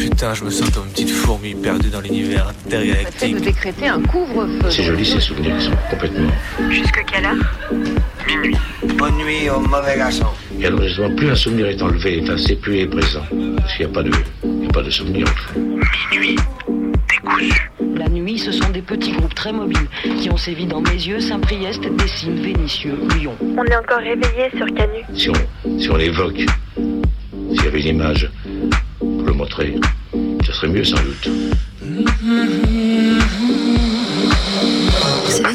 Putain, je me sens comme une petite fourmi perdue dans l'univers intergalactique. décréter un couvre-feu. C'est joli ces souvenirs qui sont complètement. Jusque quelle heure? Minuit. Bonne nuit au mauvais garçon. Et alors justement, plus un souvenir est enlevé, enfin c'est plus est présent. Parce qu'il n'y a pas de, il y a pas de souvenir en fait. Minuit. Décousu. La nuit, ce sont des petits groupes très mobiles qui ont sévi dans mes yeux, Saint-Priest, Dessines, Vénitieux, Lyon. On est encore réveillé sur Canu. Si on, si on l'évoque, s'il y avait une image montrer, ce serait mieux sans doute.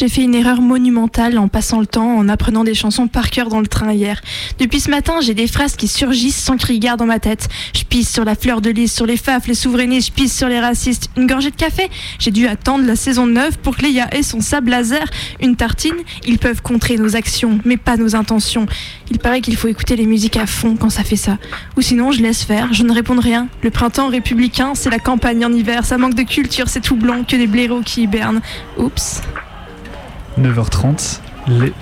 J'ai fait une erreur monumentale en passant le temps, en apprenant des chansons par cœur dans le train hier. Depuis ce matin, j'ai des phrases qui surgissent sans crier gare dans ma tête. Je pisse sur la fleur de lys, sur les faf, les souverainistes, je pisse sur les racistes. Une gorgée de café? J'ai dû attendre la saison 9 pour que Léa ait son sable laser. Une tartine? Ils peuvent contrer nos actions, mais pas nos intentions. Il paraît qu'il faut écouter les musiques à fond quand ça fait ça. Ou sinon, je laisse faire, je ne réponds rien. Le printemps républicain, c'est la campagne en hiver. Ça manque de culture, c'est tout blanc que des blaireaux qui hibernent. Oups. 9h30, les-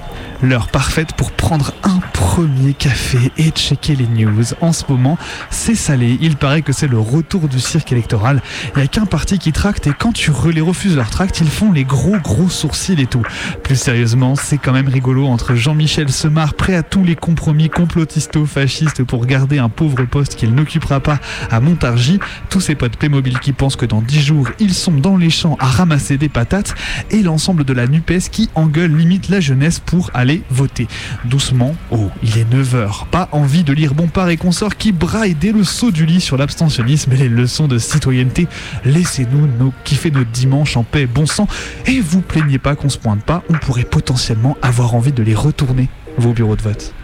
l'heure parfaite pour prendre un premier café et checker les news. En ce moment, c'est salé. Il paraît que c'est le retour du cirque électoral. Il n'y a qu'un parti qui tracte et quand tu les refuses leur tract, ils font les gros gros sourcils et tout. Plus sérieusement, c'est quand même rigolo entre Jean-Michel Semar prêt à tous les compromis complotisto-fascistes pour garder un pauvre poste qu'il n'occupera pas à Montargis, tous ses potes Playmobil qui pensent que dans 10 jours, ils sont dans les champs à ramasser des patates et l'ensemble de la NUPES qui engueule limite la jeunesse pour aller voter. Doucement, oh, il est 9h. Pas envie de lire Bompard et consorts qui braillent dès le saut du lit sur l'abstentionnisme et les leçons de citoyenneté. Laissez-nous nos, kiffer notre dimanche en paix bon sang et vous plaignez pas qu'on se pointe pas, on pourrait potentiellement avoir envie de les retourner, vos bureaux de vote.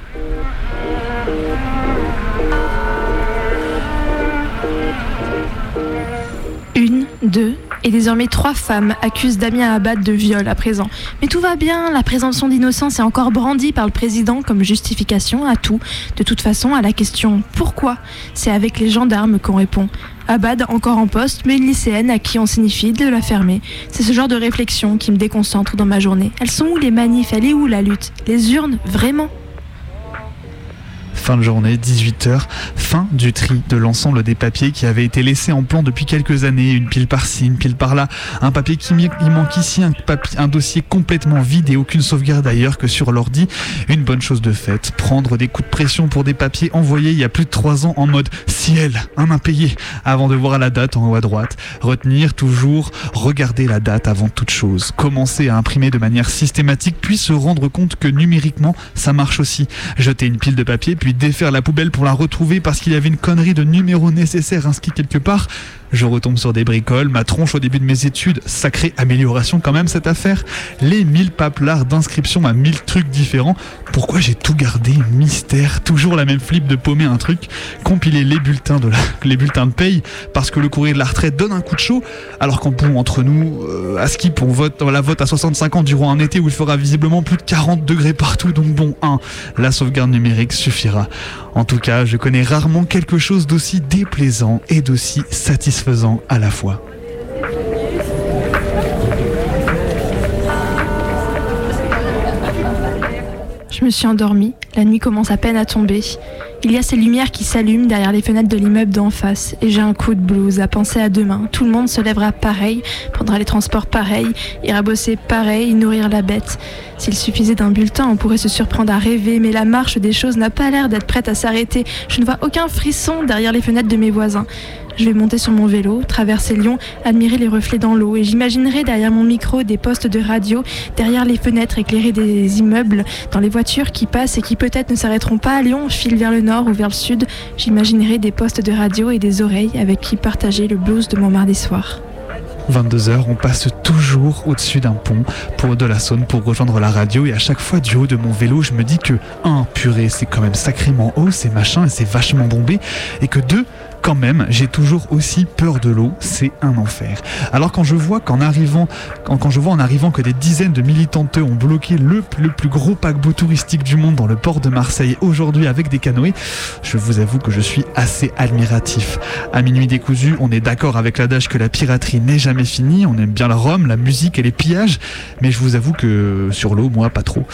Deux, et désormais trois femmes accusent Damien Abad de viol à présent. Mais tout va bien, la présomption d'innocence est encore brandie par le président comme justification à tout. De toute façon, à la question pourquoi, c'est avec les gendarmes qu'on répond. Abad encore en poste, mais une lycéenne à qui on signifie de la fermer. C'est ce genre de réflexion qui me déconcentre dans ma journée. Elles sont où les manifs? Elle est où la lutte? Les urnes Vraiment? Fin de journée, 18h, fin du tri de l'ensemble des papiers qui avaient été laissés en plan depuis quelques années, une pile par-ci, une pile par-là, un papier qui manque ici, un dossier complètement vide et aucune sauvegarde ailleurs que sur l'ordi. Une bonne chose de faite, prendre des coups de pression pour des papiers envoyés il y a plus de 3 ans en mode ciel, un impayé, avant de voir la date en haut à droite. Retenir toujours, regarder la date avant toute chose, commencer à imprimer de manière systématique, puis se rendre compte que numériquement, ça marche aussi. Jeter une pile de papier, puis défaire la poubelle pour la retrouver parce qu'il y avait une connerie de numéro nécessaire inscrit quelque part. Je retombe sur des bricoles, ma tronche au début de mes études, sacrée amélioration quand même cette affaire. Les 1000 paplards d'inscription à 1000 trucs différents. Pourquoi j'ai tout gardé Mystère. Toujours la même flip de paumer un truc. Compiler les bulletins de, la- les bulletins de paye parce que le courrier de la retraite donne un coup de chaud. Alors qu'en bon, entre nous, euh, à Skip, on vote, la vote à 65 ans durant un été où il fera visiblement plus de 40 degrés partout. Donc bon, 1. La sauvegarde numérique suffira. En tout cas, je connais rarement quelque chose d'aussi déplaisant et d'aussi satisfaisant à la fois. Je me suis endormie. La nuit commence à peine à tomber. Il y a ces lumières qui s'allument derrière les fenêtres de l'immeuble d'en face. Et j'ai un coup de blues à penser à demain. Tout le monde se lèvera pareil, prendra les transports pareils, ira bosser pareil, nourrir la bête. S'il suffisait d'un bulletin, on pourrait se surprendre à rêver, mais la marche des choses n'a pas l'air d'être prête à s'arrêter. Je ne vois aucun frisson derrière les fenêtres de mes voisins. Je vais monter sur mon vélo, traverser Lyon, admirer les reflets dans l'eau et j'imaginerai derrière mon micro des postes de radio, derrière les fenêtres éclairées des immeubles, dans les voitures qui passent et qui peut-être ne s'arrêteront pas à Lyon, filent vers le nord ou vers le sud. J'imaginerai des postes de radio et des oreilles avec qui partager le blues de mon mardi soir. 22h, on passe toujours au-dessus d'un pont pour de la Saône pour rejoindre la radio et à chaque fois du haut de mon vélo, je me dis que 1 purée, c'est quand même sacrément haut, c'est machin et c'est vachement bombé et que 2 quand même, j'ai toujours aussi peur de l'eau, c'est un enfer. Alors quand je vois qu'en arrivant, quand, quand, je vois en arrivant que des dizaines de militanteux ont bloqué le, le plus gros paquebot touristique du monde dans le port de Marseille aujourd'hui avec des canoës, je vous avoue que je suis assez admiratif. À minuit décousu, on est d'accord avec l'adage que la piraterie n'est jamais finie, on aime bien le rhum, la musique et les pillages, mais je vous avoue que sur l'eau, moi, pas trop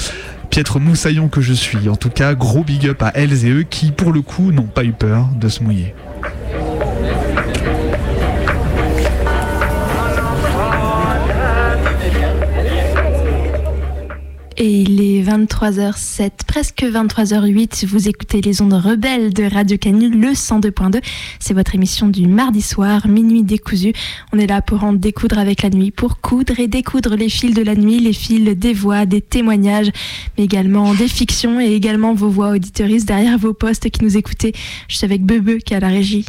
piètre moussaillon que je suis. En tout cas, gros big up à elles et eux qui, pour le coup, n'ont pas eu peur de se mouiller. Et il est 23h07, presque 23h08. Vous écoutez les ondes rebelles de Radio Canu, le 102.2. C'est votre émission du mardi soir, minuit décousu. On est là pour en découdre avec la nuit, pour coudre et découdre les fils de la nuit, les fils des voix, des témoignages, mais également des fictions et également vos voix auditoristes derrière vos postes qui nous écoutez. Je suis avec Bebe qui est à la régie.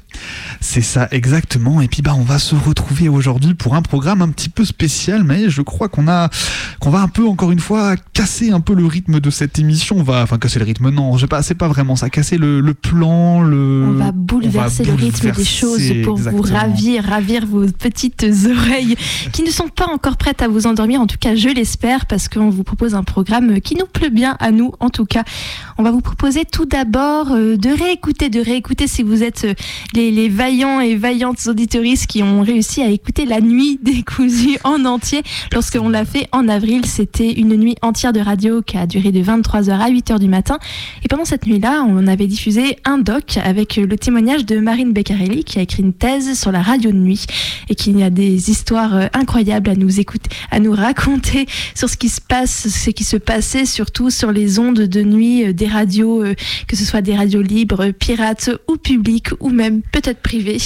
C'est ça, exactement. Et puis bah, on va se retrouver aujourd'hui pour un programme un petit peu spécial, mais je crois qu'on a, qu'on va un peu encore une fois casser un peu le rythme de cette émission. On va, enfin, casser le rythme, non, je sais pas, c'est pas vraiment ça. Casser le, le plan, le. On va bouleverser, on va le rythme des choses pour exactement. vous ravir, ravir vos petites oreilles qui ne sont pas encore prêtes à vous endormir. En tout cas, je l'espère parce qu'on vous propose un programme qui nous plaît bien à nous. En tout cas, on va vous proposer tout d'abord euh, de réécouter, de réécouter si vous êtes euh, les, les vaillants et vaillantes auditoristes qui ont réussi à écouter la nuit décousue en entier. Lorsqu'on l'a fait en avril, c'était une nuit entière de radio qui a duré de 23h à 8h du matin. Et pendant cette nuit-là, on avait diffusé un doc avec le témoignage de Marine Beccarelli qui a écrit une thèse sur la radio de nuit et qui a des histoires euh, incroyables à nous écouter, à nous raconter sur ce qui se passe, ce qui se passait surtout sur les ondes de nuit euh, des radios, euh, que ce soit des radios libres, pirates ou publiques ou même peut-être privées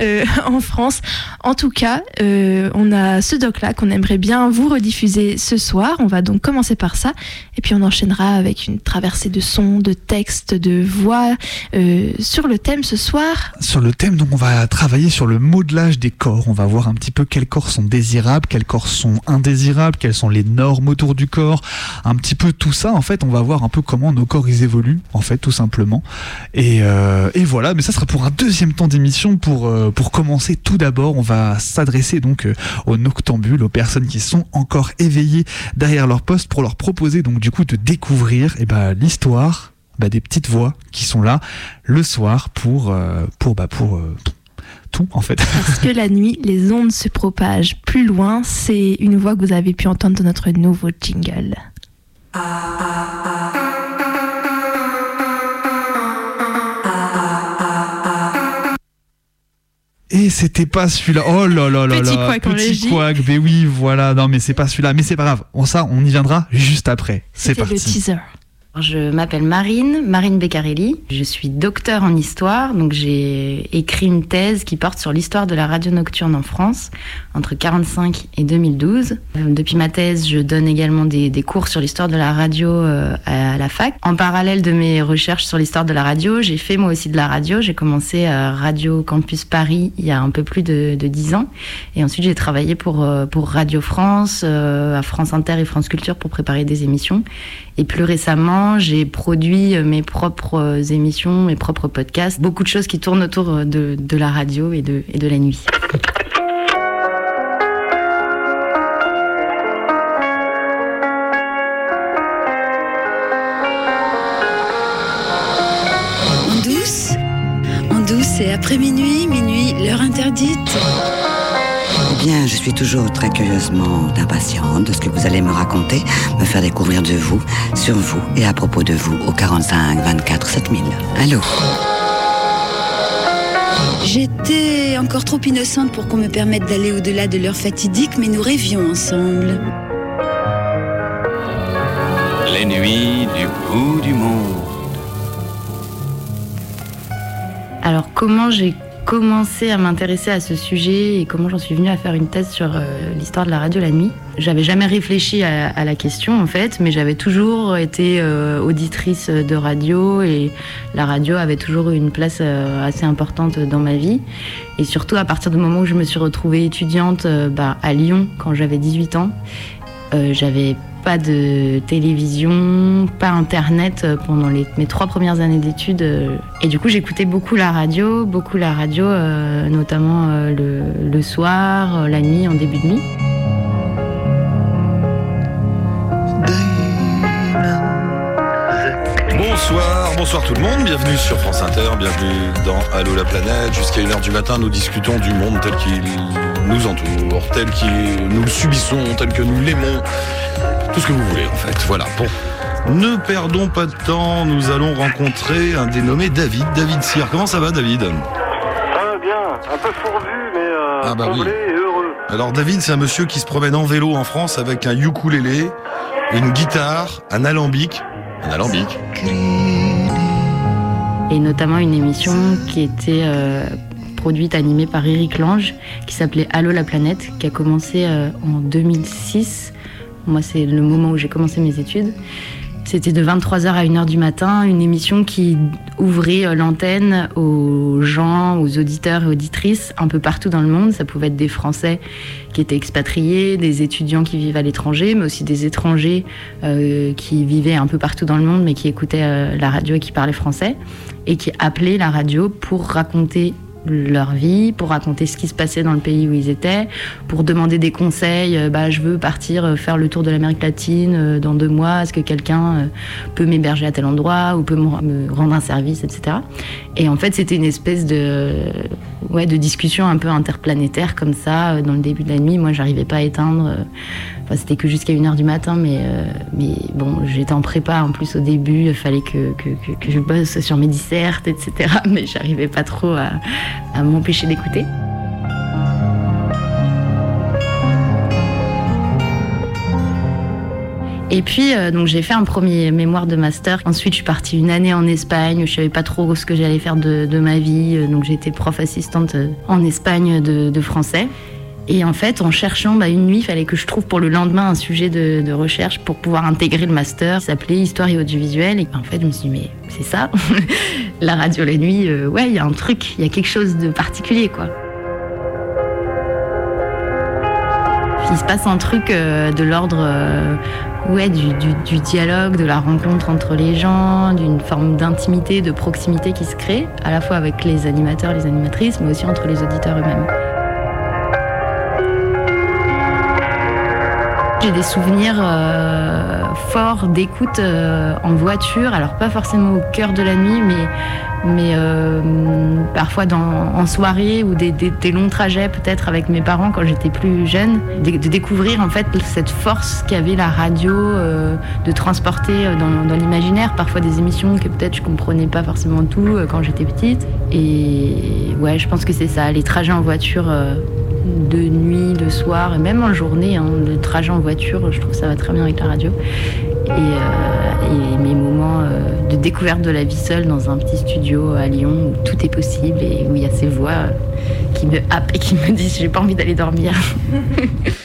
en France. En tout cas, on a ce doc-là qu'on aimerait bien vous rediffuser ce soir. On va donc commencer par ça et puis on enchaînera avec une traversée de sons, de textes, de voix euh, sur le thème ce soir. Sur le thème, donc on va travailler sur le modelage des corps. On va voir un petit peu quels corps sont désirables, quels corps sont indésirables, quelles sont les normes autour du corps, un petit peu tout ça. En fait, on va voir un peu comment nos corps ils évoluent, en fait, tout simplement. Et, euh, et voilà, mais ça sera pour un deuxième temps d'émission. Pour, euh, pour commencer, tout d'abord, on va s'adresser donc aux noctambules, aux personnes qui sont encore éveillées derrière leur poste pour leur proposer donc du coup de découvrir eh ben, l'histoire bah, des petites voix qui sont là le soir pour, euh, pour, bah, pour euh, tout en fait. Parce que la nuit, les ondes se propagent plus loin. C'est une voix que vous avez pu entendre dans notre nouveau jingle. Et c'était pas celui-là. Oh là là là Petit là. couac Petit couac. Mais oui, voilà. Non, mais c'est pas celui-là. Mais c'est pas grave. On ça, on y viendra juste après. C'est le parti. teaser. Je m'appelle Marine, Marine Beccarelli. Je suis docteur en histoire, donc j'ai écrit une thèse qui porte sur l'histoire de la radio nocturne en France entre 45 et 2012. Euh, Depuis ma thèse, je donne également des, cours sur l'histoire de la radio euh, à la fac. En parallèle de mes recherches sur l'histoire de la radio, j'ai fait moi aussi de la radio. J'ai commencé à Radio Campus Paris il y a un peu plus de, de 10 ans. Et ensuite, j'ai travaillé pour, euh, Radio France, euh, à France Inter et France Culture pour préparer des émissions. Et plus récemment, j'ai produit euh, mes propres euh, émissions, mes propres podcasts, beaucoup de choses qui tournent autour euh, de, la radio et de, et de la nuit. En douce En douce, c'est après minuit, minuit, l'heure interdite. Bien, je suis toujours très curieusement impatiente de ce que vous allez me raconter, me faire découvrir de vous, sur vous et à propos de vous au 45 24 7000. Allô? J'étais encore trop innocente pour qu'on me permette d'aller au-delà de l'heure fatidique, mais nous rêvions ensemble. Les nuits du bout du monde. Alors comment j'ai commencé à m'intéresser à ce sujet et comment j'en suis venue à faire une thèse sur euh, l'histoire de la radio la nuit. J'avais jamais réfléchi à, la question en fait, mais j'avais toujours été euh, auditrice de radio et la radio avait toujours eu une place euh, assez importante dans ma vie. Et surtout à partir du moment où je me suis retrouvée étudiante bah, à Lyon quand j'avais 18 ans, j'avais pas de télévision, pas internet pendant les, mes trois premières années d'études. Et du coup, j'écoutais beaucoup la radio, beaucoup la radio, euh, notamment euh, le, le, soir, la nuit, en début de nuit. Bonsoir, bonsoir tout le monde, bienvenue sur France Inter, bienvenue dans Allô la planète. Jusqu'à 1h du matin, nous discutons du monde tel qu'il nous entoure, tel que nous le subissons, tel que nous l'aimons tout ce que vous voulez en fait. Voilà. Bon. Ne perdons pas de temps, nous allons rencontrer un dénommé David, David Cyr. Comment ça va David? Ça va bien, un peu fourbu mais euh, ah bah oui. et heureux. Alors David c'est un monsieur qui se promène en vélo en France avec un ukulélé, une guitare, un alambic. Un alambic. Et notamment une émission qui était euh, produite, animée par Eric Lange, qui s'appelait Allô la planète, qui a commencé euh, en 2006 moi, c'est le moment où j'ai commencé mes études. C'était de 23h à 1h du matin, une émission qui ouvrait l'antenne aux gens, aux auditeurs et auditrices un peu partout dans le monde. Ça pouvait être des Français qui étaient expatriés, des étudiants qui vivent à l'étranger, mais aussi des étrangers euh, qui vivaient un peu partout dans le monde, mais qui écoutaient euh, la radio et qui parlaient français, et qui appelaient la radio pour raconter leur vie, pour raconter ce qui se passait dans le pays où ils étaient, pour demander des conseils. Euh, bah, je veux partir euh, faire le tour de l'Amérique latine euh, dans deux mois. Est-ce que quelqu'un peut m'héberger à tel endroit ou peut me rendre un service, etc. Et en fait, c'était une espèce de, ouais, de discussion un peu interplanétaire comme ça dans le début de la nuit. Moi, j'arrivais pas à éteindre. C'était que jusqu'à 1h du matin, mais, mais bon, j'étais en prépa en plus au début. Il fallait que, je bosse sur mes dissertes, etc. Mais j'arrivais pas trop à m'empêcher d'écouter. Et puis, euh, donc j'ai fait un premier mémoire de master. Ensuite, je suis partie une année en Espagne. Je savais pas trop ce que j'allais faire de, ma vie. Euh, donc, j'étais prof assistante euh, en Espagne de français. Et en fait, en cherchant bah, une nuit, il fallait que je trouve pour le lendemain un sujet de, recherche pour pouvoir intégrer le master. Ça s'appelait Histoire et audiovisuel. Et en fait, je me suis dit, mais c'est ça La radio la nuit, euh, ouais, il y a un truc, il y a quelque chose de particulier, quoi. Il se passe un truc euh, de l'ordre euh, du, dialogue, de la rencontre entre les gens, d'une forme d'intimité, de proximité qui se crée, à la fois avec les animateurs, les animatrices, mais aussi entre les auditeurs eux-mêmes. J'ai des souvenirs euh, forts d'écoute euh, en voiture, alors pas forcément au cœur de la nuit, mais, mais euh, parfois en soirée ou des, longs trajets peut-être avec mes parents quand j'étais plus jeune, de, découvrir en fait cette force qu'avait la radio de transporter dans, dans l'imaginaire, parfois des émissions que peut-être je comprenais pas forcément tout quand j'étais petite. Et ouais, je pense que c'est ça, les trajets en voiture de nuit, de soir, et même en journée, hein, le trajet en voiture, je trouve ça va très bien avec la radio. Et, euh, mes moments euh, de découverte de la vie seule dans un petit studio à Lyon où tout est possible et où il y a ces voix qui me happent et qui me disent j'ai pas envie d'aller dormir.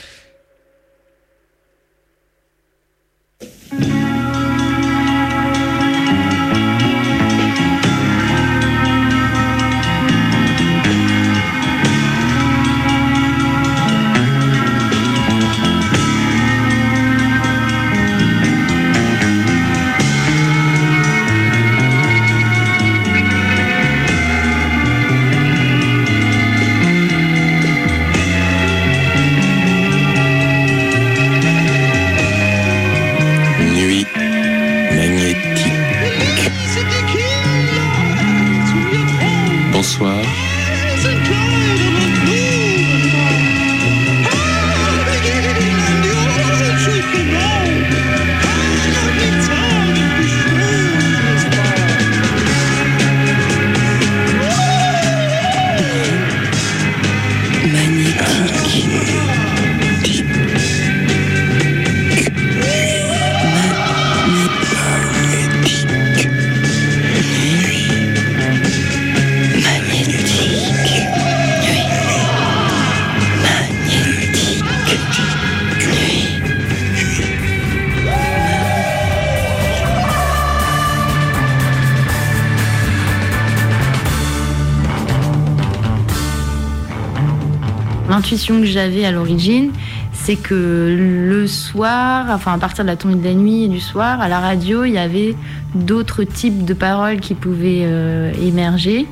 à l'origine, c'est que le soir, enfin à partir de la tombée de la nuit et du soir, à la radio, il y avait d'autres types de paroles qui pouvaient euh, émerger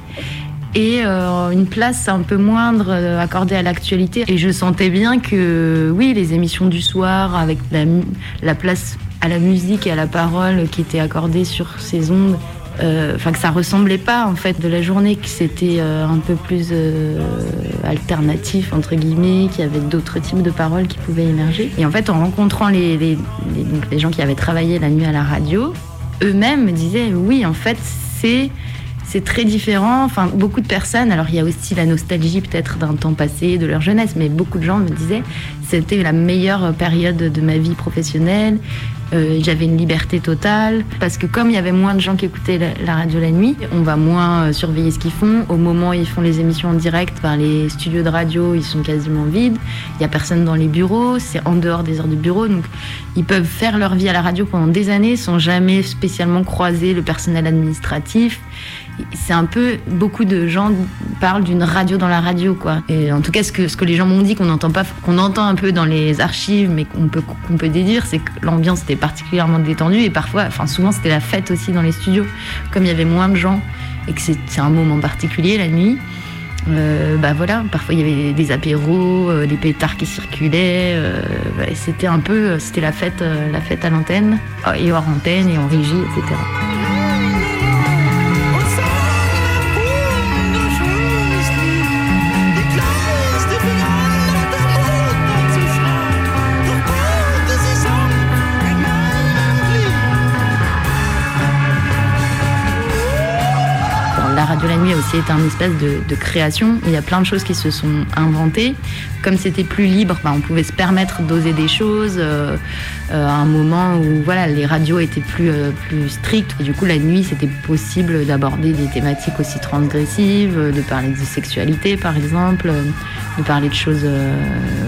et euh, une place un peu moindre euh, accordée à l'actualité. Et je sentais bien que, oui, les émissions du soir, avec la, la place à la musique et à la parole qui était accordée sur ces ondes, enfin que ça ressemblait pas en fait de la journée, que c'était un peu plus alternatif entre guillemets, qu'il y avait d'autres types de paroles qui pouvaient émerger. Et en fait, en rencontrant les, les, les, gens qui avaient travaillé la nuit à la radio, eux-mêmes me disaient oui, en fait, c'est c'est très différent. Enfin, beaucoup de personnes, alors il y a aussi la nostalgie peut-être d'un temps passé, de leur jeunesse, mais beaucoup de gens me disaient c'était la meilleure période de ma vie professionnelle. Euh, j'avais une liberté totale parce que comme il y avait moins de gens qui écoutaient la, radio la nuit, on va moins euh, surveiller ce qu'ils font. Au moment où ils font les émissions en direct, ben, les studios de radio ils sont quasiment vides. Il y a personne dans les bureaux, c'est en dehors des heures de bureau, donc ils peuvent faire leur vie à la radio pendant des années sans jamais spécialement croiser le personnel administratif c'est un peu beaucoup de gens parlent d'une radio dans la radio quoi. Et en tout cas ce que ce que les gens m'ont dit qu'on entend pas qu'on entend dans les archives mais qu'on peut peut déduire c'est que l'ambiance était particulièrement détendue et parfois enfin souvent c'était la fête aussi dans les studios comme il y avait moins de gens et que c'est un moment particulier la nuit. Euh, bah voilà, parfois il y avait des apéros, euh, des pétards qui circulaient. Euh, c'était un peu, c'était la fête, euh, la fête à l'antenne et hors antenne et en régie, etc. aussi été un espèce de, création. Il y a plein de choses qui se sont inventées. Comme c'était plus libre, bah, on pouvait se permettre d'oser des choses euh, euh, à un moment où les radios étaient plus, euh, strictes. Du coup, la nuit, c'était possible d'aborder des thématiques aussi transgressives, de parler de sexualité, par exemple, de parler de choses,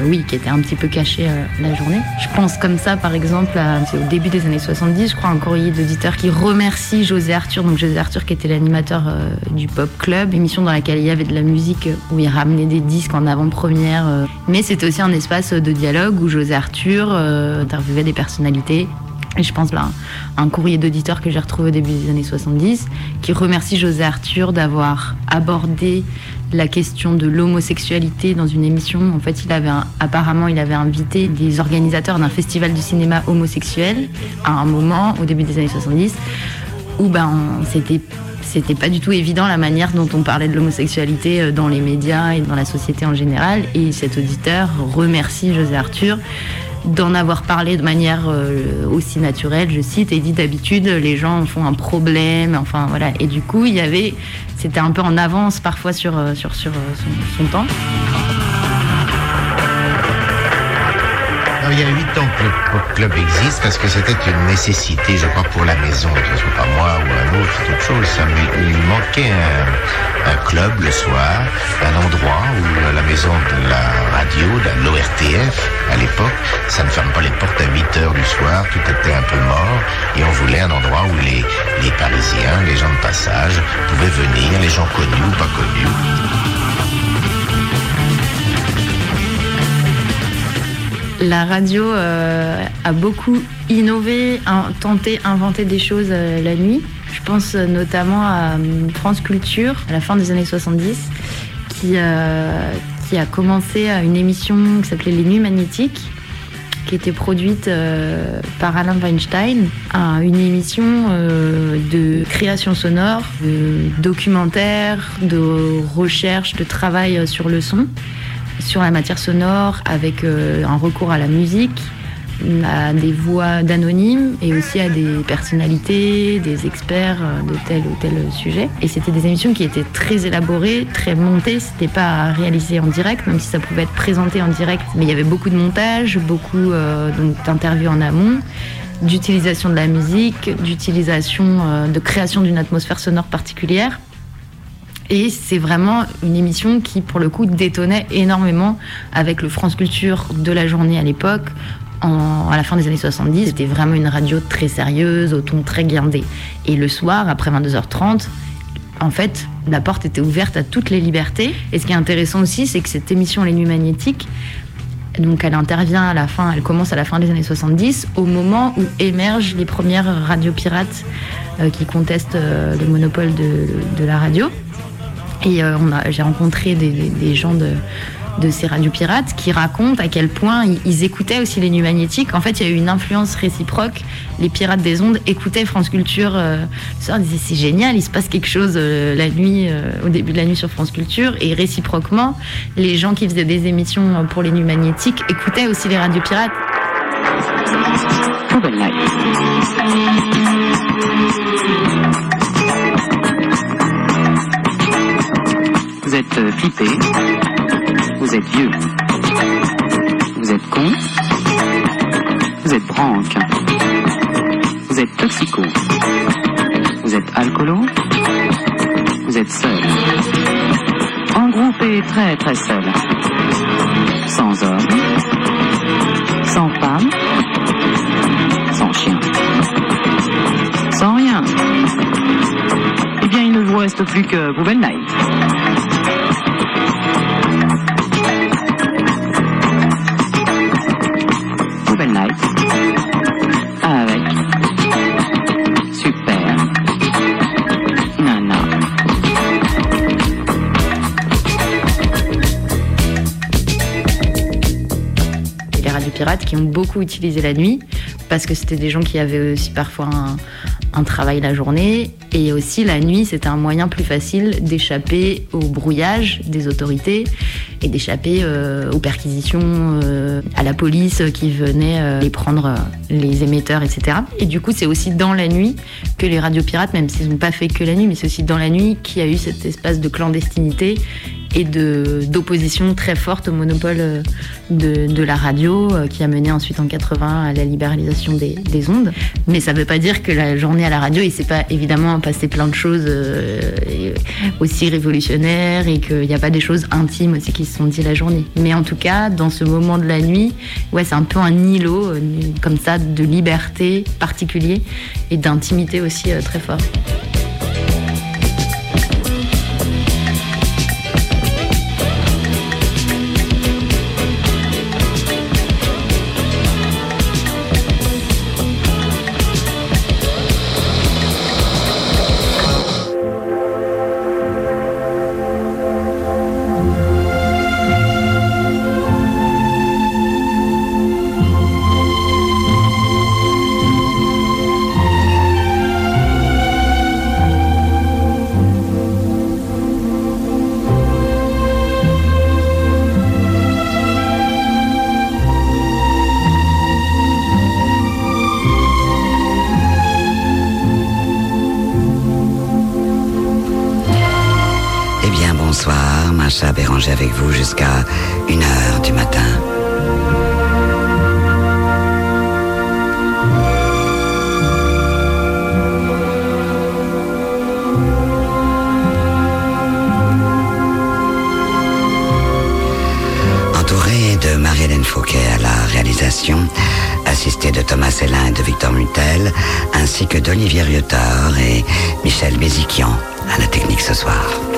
oui, qui étaient un petit peu cachées la journée. Je pense comme ça, par exemple, au début des années 70, je crois, un courrier d'auditeur qui remercie José Arthur, donc José Arthur qui était l'animateur du Pop Club, émission dans laquelle il y avait de la musique où il ramenait des disques en avant-première. Mais c'était aussi un espace de dialogue où José Arthur euh, interviewait des personnalités. Et je pense là un courrier d'auditeur que j'ai retrouvé au début des années 70 qui remercie José Arthur d'avoir abordé la question de l'homosexualité dans une émission. En fait, il avait apparemment il avait invité des organisateurs d'un festival du cinéma homosexuel à un moment au début des années 70 où ben c'était c'était pas du tout évident la manière dont on parlait de l'homosexualité dans les médias et dans la société en général. Et cet auditeur remercie José Arthur d'en avoir parlé de manière euh, aussi naturelle, je cite, et dit d'habitude les gens en font un problème, enfin voilà. Et du coup, il y avait, c'était un peu en avance parfois sur, sur, sur son, son temps. Il y a huit ans que le Club existe parce que c'était une nécessité, je crois, pour la maison, que ce soit pas moi ou un autre, c'est autre chose. Ça, mais il manquait un, club le soir, un endroit où la maison de la radio, de l'ORTF, à l'époque, ça ne ferme pas les portes à 8 heures du soir, tout était un peu mort, et on voulait un endroit où les, les Parisiens, les gens de passage, pouvaient venir, les gens connus ou pas connus. La radio euh, a beaucoup innové, in, tenté, inventé des choses euh, la nuit. Je pense notamment à France Culture, à la fin des années 70, qui, euh, a commencé à une émission qui s'appelait Les Nuits Magnétiques, qui était produite euh, par Alain Weinstein, une émission euh, de création sonore, de documentaire, de recherche, de travail sur le son sur la matière sonore avec euh, un recours à la musique, à des voix d'anonymes et aussi à des personnalités, des experts de tel ou tel sujet. Et c'était des émissions qui étaient très élaborées, très montées. C'était pas réalisé en direct, même si ça pouvait être présenté en direct. Mais il y avait beaucoup de montage, beaucoup euh, d'interviews en amont d'utilisation de la musique, d'utilisation, euh, de création d'une atmosphère sonore particulière. Et c'est vraiment une émission qui, pour le coup, détonnait énormément avec le France Culture de la journée à l'époque. à la fin des années 70, c'était vraiment une radio très sérieuse, au ton très guindé. Et le soir, après 22h30, en fait, la porte était ouverte à toutes les libertés. Et ce qui est intéressant aussi, c'est que cette émission Les Nuits Magnétiques, donc elle intervient à la fin, elle commence à la fin des années 70, au moment où émergent les premières radios pirates euh, qui contestent euh, le monopole de, de la radio. Et euh, j'ai rencontré des, des- des gens de, de ces radios pirates qui racontent à quel point ils, écoutaient aussi les nuits magnétiques. En fait, il y a eu une influence réciproque. Les pirates des ondes écoutaient France Culture euh, ils disaient c'est génial, il se passe quelque chose euh, la nuit, euh, au début de la nuit sur France Culture. Et réciproquement, les gens qui faisaient des émissions pour les nuits magnétiques écoutaient aussi les radios pirates. Êtes euh, pipé, vous êtes vieux, vous êtes con, vous êtes branque, vous êtes toxico, vous êtes alcoolo, vous êtes seul, en groupe et très très seul, sans homme, sans femme, sans chien, sans rien. Eh bien, il ne vous reste plus que Poubelle Night. Qui ont beaucoup utilisé la nuit parce que c'était des gens qui avaient aussi parfois un, travail la journée. Et aussi la nuit c'était un moyen plus facile d'échapper au brouillage des autorités et d'échapper euh, aux perquisitions euh, à la police qui venait euh, les prendre les émetteurs etc et du coup c'est aussi dans la nuit que les radios pirates même s'ils n'ont pas fait que la nuit mais c'est aussi dans la nuit qu'il y a eu cet espace de clandestinité et d'opposition très forte au monopole euh, de, de la radio euh, qui a mené ensuite en 80 à la libéralisation des, des ondes. Mais ça ne veut pas dire que la journée à la radio, il s'est pas évidemment passé plein de choses euh, aussi révolutionnaires et qu'il n'y a pas des choses intimes aussi qui se sont dit la journée. Mais en tout cas, dans ce moment de la nuit, ouais, c'est un peu un îlot comme ça de liberté particulier et d'intimité aussi très fort. Bonsoir, Macha Béranger avec vous jusqu'à 1h du matin. Entouré de Marie-Hélène Fauquet à la réalisation, assisté de Thomas Célin et de Victor Mutel, ainsi que d'Olivier Riotor et Michel Béziquian à la technique ce soir.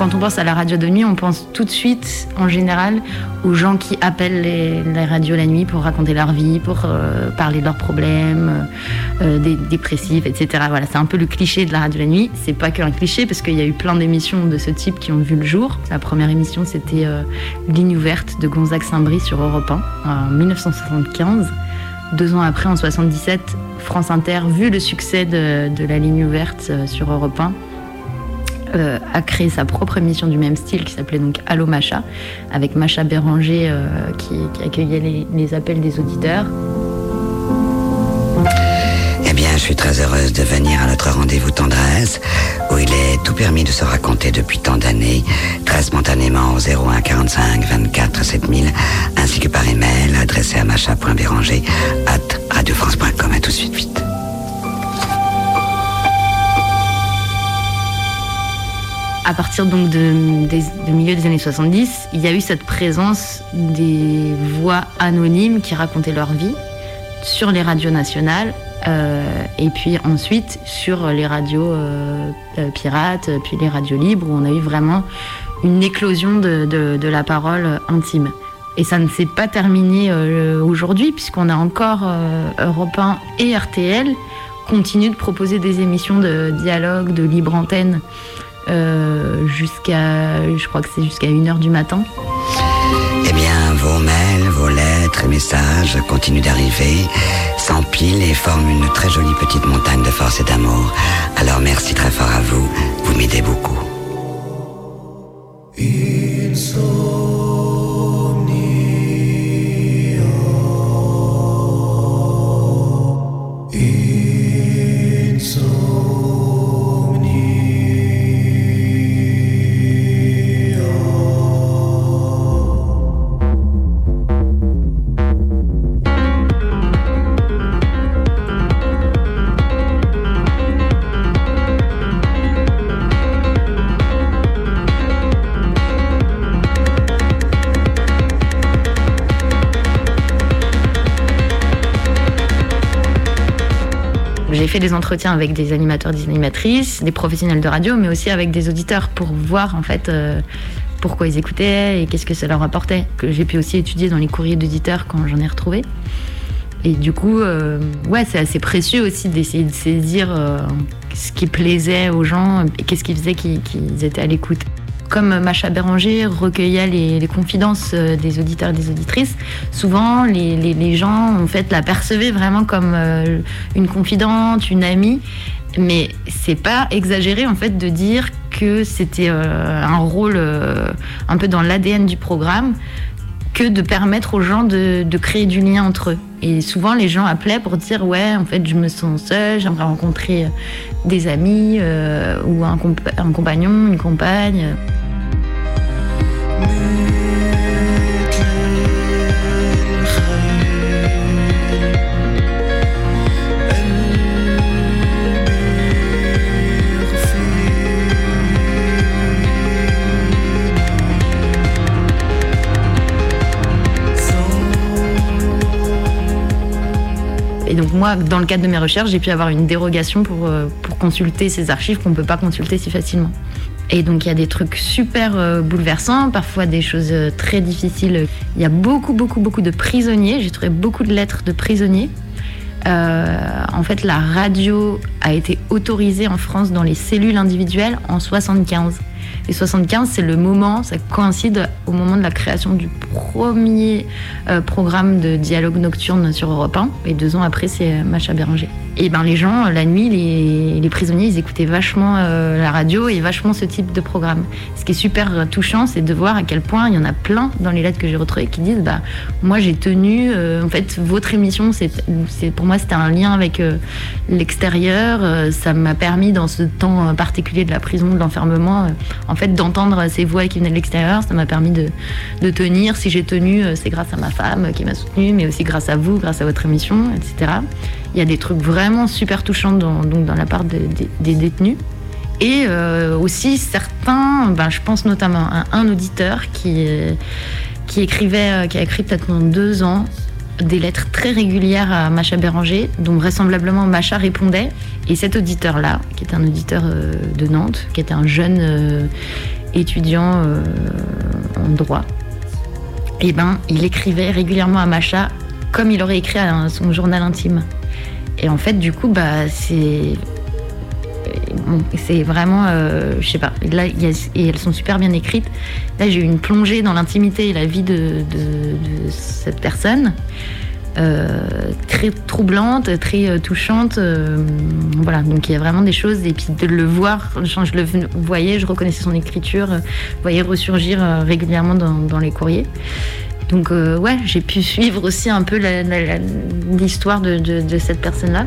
Quand on pense à la radio de nuit, on pense tout de suite, en général, aux gens qui appellent les, les radios la nuit pour raconter leur vie, pour euh, parler de leurs problèmes, euh, des dépressifs, etc. Voilà, c'est un peu le cliché de la radio la nuit. C'est pas qu'un cliché, parce qu'il y a eu plein d'émissions de ce type qui ont vu le jour. La première émission, c'était euh, Ligne ouverte de Gonzague Saint-Brie sur Europe 1 en 1975. Deux ans après, en 77, France Inter, vu le succès de, de la ligne ouverte sur Europe 1, euh, a créé sa propre émission du même style qui s'appelait donc Allo Macha, avec Macha Béranger euh, qui, accueillait les, les appels des auditeurs. Eh bien, je suis très heureuse de venir à notre rendez-vous tendresse, où il est tout permis de se raconter depuis tant d'années, très spontanément au 01 45 24 7000, ainsi que par email adressé à macha.béranger at radiofrance.com. À tout de suite, À partir donc de, milieu des années 70, il y a eu cette présence des voix anonymes qui racontaient leur vie sur les radios nationales Euh, et puis ensuite sur les radios euh, euh, pirates, puis les radios libres, où on a eu vraiment une éclosion de, la parole intime. Et ça ne s'est pas terminé aujourd'hui, puisqu'on a encore Europe 1 et RTL continuent de proposer des émissions de dialogue, de libre antenne, euh, jusqu'à, je crois que c'est jusqu'à 1h du matin. Eh bien, vos mails, vos lettres et messages continuent d'arriver, s'empilent et forment une très jolie petite montagne de force et d'amour. Alors merci très fort à vous, vous m'aidez beaucoup. Fait des entretiens avec des animateurs, des animatrices, des professionnels de radio, mais aussi avec des auditeurs pour voir en fait euh, pourquoi ils écoutaient et qu'est-ce que ça leur apportait. Que j'ai pu aussi étudier dans les courriers d'auditeurs quand j'en ai retrouvé. Et du coup, euh, ouais, c'est assez précieux aussi d'essayer de saisir euh, ce qui plaisait aux gens et qu'est-ce qui faisait qu'ils étaient à l'écoute. Comme Macha Béranger recueillait les, confidences euh, des auditeurs et des auditrices, souvent les, gens en fait vraiment comme euh, une confidente, une amie. Mais c'est pas exagéré en fait de dire que c'était euh, un rôle un peu dans l'ADN du programme que de permettre aux gens de, créer du lien entre eux. Et souvent, les gens appelaient pour dire Ouais, en fait, je me sens seule, j'aimerais rencontrer des amis ou un compagnon, une compagne. Moi, dans le cadre de mes recherches, j'ai pu avoir une dérogation pour, euh, consulter ces archives qu'on ne peut pas consulter si facilement. Et donc il y a des trucs super euh, bouleversants, parfois des choses euh, très difficiles. Il y a beaucoup, beaucoup, beaucoup de prisonniers. J'ai trouvé beaucoup de lettres de prisonniers. En fait, la radio a été autorisée en France dans les cellules individuelles en 75. Et 75, c'est le moment, ça coïncide au moment de la création du premier euh, programme de dialogue nocturne sur Europe 1. Et deux ans après, c'est euh, Macha Béranger. Et ben les gens, la nuit, les, les prisonniers, ils écoutaient vachement euh, la radio et vachement ce type de programme. Ce qui est super euh, touchant, c'est de voir à quel point il y en a plein dans les lettres que j'ai retrouvées qui disent bah moi j'ai tenu, euh, en fait votre émission, c'est, pour moi c'était un lien avec euh, l'extérieur. euh, ça m'a permis dans ce temps euh, particulier de la prison, de l'enfermement, euh, en fait d'entendre ces voix qui venaient de l'extérieur. Ça m'a permis de, de tenir. Si j'ai tenu, euh, c'est grâce à ma femme qui m'a soutenue, mais aussi grâce à vous, grâce à votre émission, etc. Il y a des trucs vraiment super touchants dans, donc dans la part de- des- détenus. Et euh, aussi certains, ben, je pense notamment à un auditeur qui, euh, qui écrivait, qui a écrit peut-être pendant deux ans des lettres très régulières à Macha Béranger, dont vraisemblablement Macha répondait. Et cet auditeur-là, qui est un auditeur de Nantes, qui était un jeune étudiant en droit, eh ben, il écrivait régulièrement à Macha comme il aurait écrit à son journal intime. Et en fait, du coup, bah, c'est bon, c'est vraiment, euh, je sais pas. Là, et elles sont super bien écrites. Là, j'ai eu une plongée dans l'intimité et la vie de cette personne. Euh, très troublante, très euh, touchante. euh, voilà, donc il y a vraiment des choses. Et puis de le voir, je le voyais, je reconnaissais son écriture, je voyais ressurgir régulièrement dans, les courriers. Donc ouais, j'ai pu suivre aussi un peu l'histoire de cette personne-là.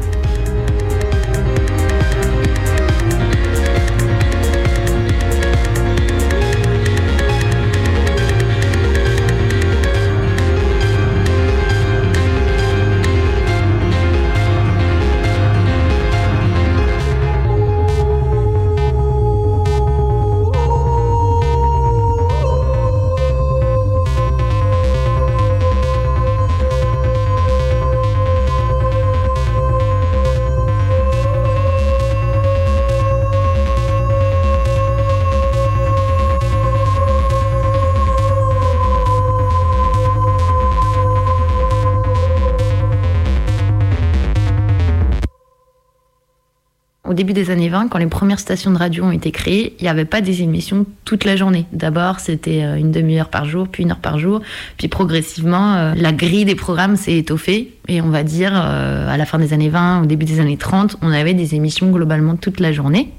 Des années 20, quand les premières stations de radio ont été créées, il n'y avait pas des émissions toute la journée. D'abord, c'était euh, une demi-heure par jour, puis une heure par jour. Puis progressivement, euh, la grille des programmes s'est étoffée. Et on va dire, euh, à la fin des années 20, au début des années 30, on avait des émissions globalement toute la journée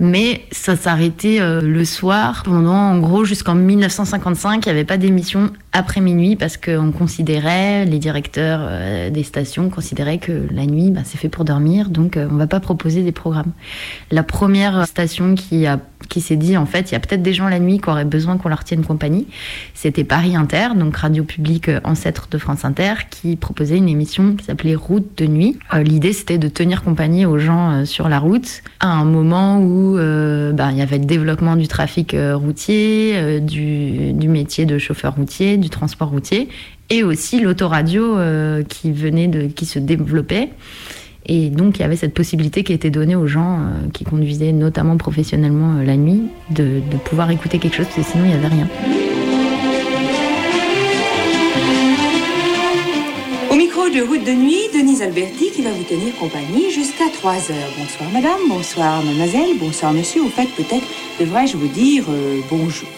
mais ça s'arrêtait euh, le soir pendant en gros jusqu'en 1955 il n'y avait pas d'émission après minuit parce qu'on considérait les directeurs euh, des stations considéraient que la nuit bah, c'est fait pour dormir donc euh, on va pas proposer des programmes. La première station qui qui s'est dit en fait il y a peut-être des gens la nuit qui auraient besoin qu'on leur tienne compagnie c'était Paris Inter donc radio publique ancêtre de France Inter qui proposait une émission qui s'appelait Route de nuit. L'idée c'était de tenir compagnie aux gens sur la route à un moment où euh, bah, il y avait le développement du trafic euh, routier, euh, du, du, métier de chauffeur routier, du transport routier, et aussi l'autoradio qui venait de, qui se développait. Et donc il y avait cette possibilité qui était donnée aux gens qui conduisaient notamment professionnellement la nuit de, de pouvoir écouter quelque chose parce que sinon il n'y avait rien. De Route de Nuit, Denise Alberti qui va vous tenir compagnie jusqu'à 3 heures. Bonsoir madame, bonsoir mademoiselle, bonsoir monsieur. Au fait, peut-être devrais-je vous dire euh, bonjour.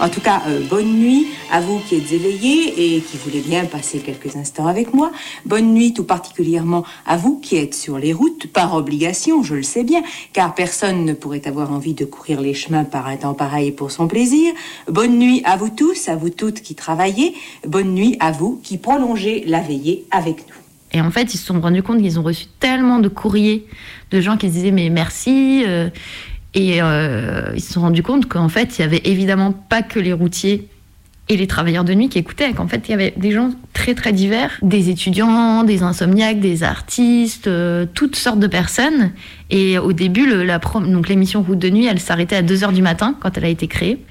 En tout cas, euh, bonne nuit à vous qui êtes éveillés et qui voulez bien passer quelques instants avec moi. Bonne nuit tout particulièrement à vous qui êtes sur les routes, par obligation, je le sais bien, car personne ne pourrait avoir envie de courir les chemins par un temps pareil pour son plaisir. Bonne nuit à vous tous, à vous toutes qui travaillez. Bonne nuit à vous qui prolongez la veillée avec nous. Et en fait, ils se sont rendus compte qu'ils ont reçu tellement de courriers de gens qui se disaient mais merci. Euh, et euh, ils se sont rendus compte qu'en fait, il y avait évidemment pas que les routiers et les travailleurs de nuit qui écoutaient, qu'en fait, il y avait des gens très très divers, des étudiants, des insomniaques, des artistes, euh, toutes sortes de personnes. Et au début, l'émission Route de nuit, elle s'arrêtait à 2h du matin quand elle a été créée.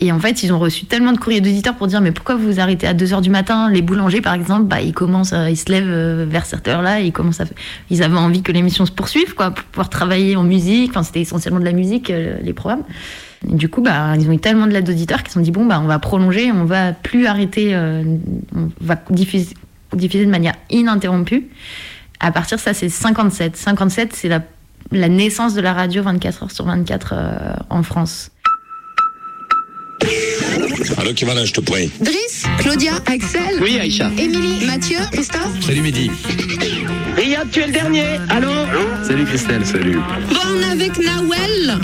Et en fait, ils ont reçu tellement de courriers d'auditeurs pour dire mais pourquoi vous vous arrêtez à 2h du matin? Les boulangers, par exemple, bah, ils commencent, ils se lèvent euh, vers cette heure-là, ils commencent à, ils avaient envie que l'émission se poursuive, quoi, pour pouvoir travailler en musique. Enfin, c'était essentiellement de la musique, euh, les programmes. Du coup, bah, ils ont eu tellement de l'aide d'auditeurs qu'ils se sont dit bon, bah, on va prolonger, on va plus arrêter, euh, on va diffuser, diffuser de manière ininterrompue. À partir de ça, c'est 57. 57, c'est la, la naissance de la radio 24 heures sur 24 en France. Allô, qui va là, je te prie Driss, Claudia, Axel. Oui, Aïcha. Émilie, Mathieu, Christophe. Salut, Mehdi. Riyad, tu es le dernier. Allô Salut, Christelle, salut. Bon, avec Nawel.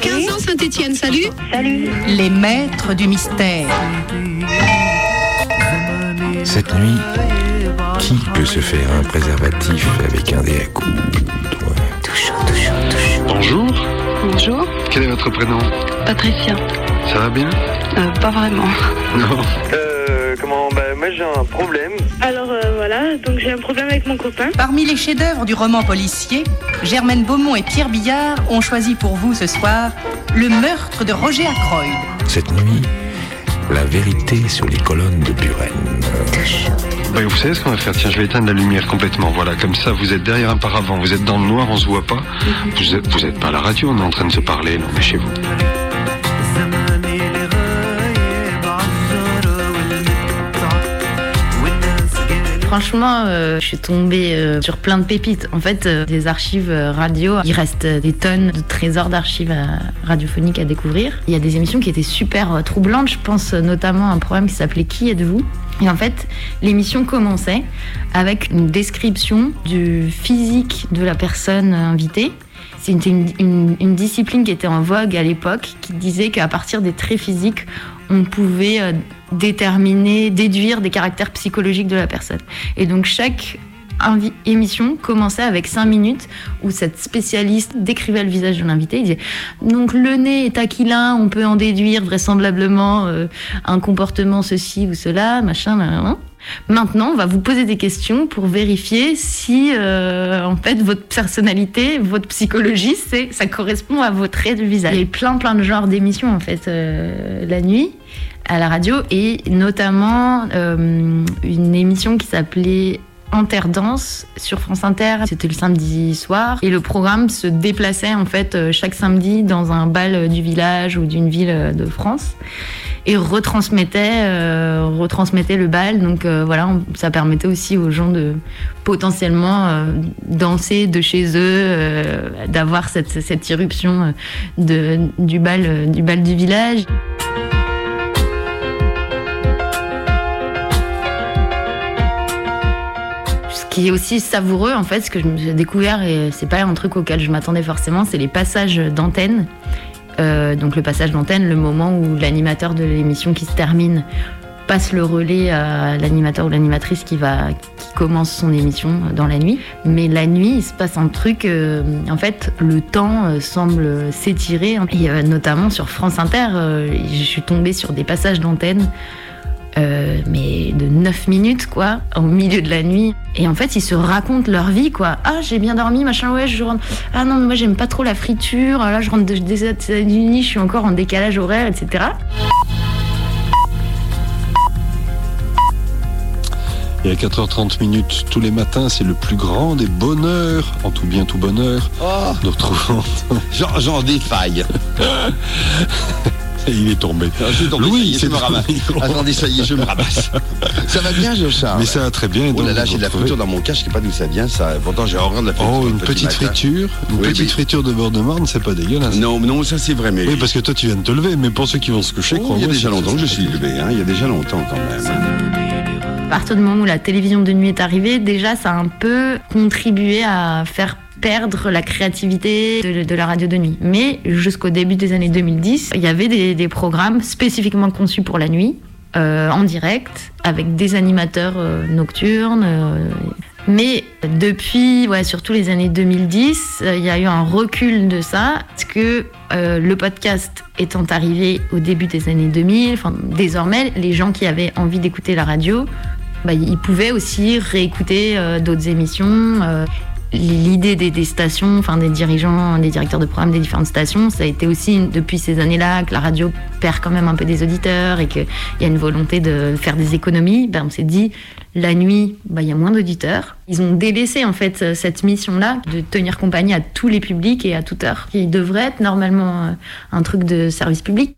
15 ans, Saint-Etienne, salut. Salut. Les maîtres du mystère. Cette nuit, qui peut se faire un préservatif avec un dé à coudre Toujours, toujours, toujours. Bonjour. Bonjour. Quel est votre prénom? Patricia. Ça va bien euh, Pas vraiment. Non. Euh, comment Bah, moi j'ai un problème. Alors euh, voilà, donc j'ai un problème avec mon copain. Parmi les chefs-d'œuvre du roman policier, Germaine Beaumont et Pierre Billard ont choisi pour vous ce soir Le meurtre de Roger Ackroyd. Cette nuit, la vérité sur les colonnes de Buren. Bah, vous savez ce qu'on va faire? Tiens, je vais éteindre la lumière complètement. Voilà, comme ça, vous êtes derrière un paravent, vous êtes dans le noir, on se voit pas. Vous êtes, vous êtes pas à la radio, on est en train de se parler, non, mais chez vous. Franchement, euh, je suis tombée euh, sur plein de pépites. En fait, euh, des archives radio, il reste des tonnes de trésors d'archives radiophoniques à découvrir. Il y a des émissions qui étaient super troublantes. Je pense notamment à un programme qui s'appelait Qui êtes-vous? Et en fait, l'émission commençait avec une description du physique de la personne invitée. C'était une discipline qui était en vogue à l'époque, qui disait qu'à partir des traits physiques, on pouvait euh, déterminer, déduire des caractères psychologiques de la personne. Et donc chaque émission commençait avec cinq minutes où cette spécialiste décrivait le visage de l'invité. Il disait donc le nez est aquilin, on peut en déduire vraisemblablement euh, un comportement ceci ou cela, machin. nan. Maintenant, on va vous poser des questions pour vérifier si, euh, en fait, votre personnalité, votre psychologie, c'est, ça correspond à vos traits de visage. Il y a plein, plein de genres d'émissions, en fait, euh, la nuit à la radio et notamment euh, une émission qui s'appelait Interdance sur France Inter. C'était le samedi soir et le programme se déplaçait en fait chaque samedi dans un bal du village ou d'une ville de France. Et retransmettait, euh, retransmettait le bal. Donc euh, voilà, ça permettait aussi aux gens de potentiellement euh, danser de chez eux, d'avoir cette, cette irruption de, du, bal, du bal du village. Ce qui est aussi savoureux, en fait, ce que j'ai découvert, et c'est pas un truc auquel je m'attendais forcément, c'est les passages d'antenne. Euh, donc le passage d'antenne, le moment où l'animateur de l'émission qui se termine passe le relais à l'animateur ou l'animatrice qui commence son émission dans la nuit. Mais la nuit, il se passe un truc. euh, en fait, le temps euh, semble s'étirer. Et euh, notamment sur France Inter, euh, je suis tombée sur des passages d'antenne. Euh, mais de 9 minutes quoi, au milieu de la nuit. Et en fait, ils se racontent leur vie quoi. Ah, j'ai bien dormi, machin, ouais, je rentre. Ah non, mais moi j'aime pas trop la friture. Ah, Là, je rentre de- des États-Unis, je suis encore en décalage horaire, etc. Et à 4h30 minutes tous les matins, c'est le plus grand des bonheurs, en tout bien tout bonheur, de retrouver. J'en, j'en défaille. Et il est tombé. Je suis tombé, Louis, ça y est, je me c'est ramasse. Attendez, ça y est, je me ramasse. Ça va bien, Joshua Mais ça va très bien. Oh là là, j'ai de la friture dans mon cas, je sais pas d'où ça vient. Ça, pourtant, j'ai horreur de la friture. Oh, une petit petite matin. friture, une Oui, petite mais- friture de beurre de Marne, c'est pas dégueulasse. Non, non, ça c'est vrai, mais. Oui, parce que toi tu viens de te lever, mais pour ceux qui vont se coucher, Oh, il y a déjà c'est- longtemps que je suis levé, hein. Il y a déjà longtemps quand même. À partir du moment où la télévision de nuit est arrivée, déjà ça a un peu contribué à faire perdre la créativité de, la radio de nuit. Mais jusqu'au début des années 2010, il y avait des, programmes spécifiquement conçus pour la nuit, euh, en direct, avec des animateurs euh, nocturnes. euh, mais depuis, ouais, surtout les années 2010, euh, il y a eu un recul de ça, parce que le podcast étant arrivé au début des années 2000, enfin, désormais, les gens qui avaient envie d'écouter la radio, bah, ils pouvaient aussi réécouter d'autres émissions. L'idée des, stations, enfin des dirigeants, des directeurs de programme des différentes stations, ça a été aussi depuis ces années-là que la radio perd quand même un peu des auditeurs et qu'il y a une volonté de faire des économies. Ben, on s'est dit, la nuit, ben, il y a moins d'auditeurs. Ils ont délaissé en fait cette mission-là de tenir compagnie à tous les publics et à toute heure, qui devrait être normalement euh, un truc de service public.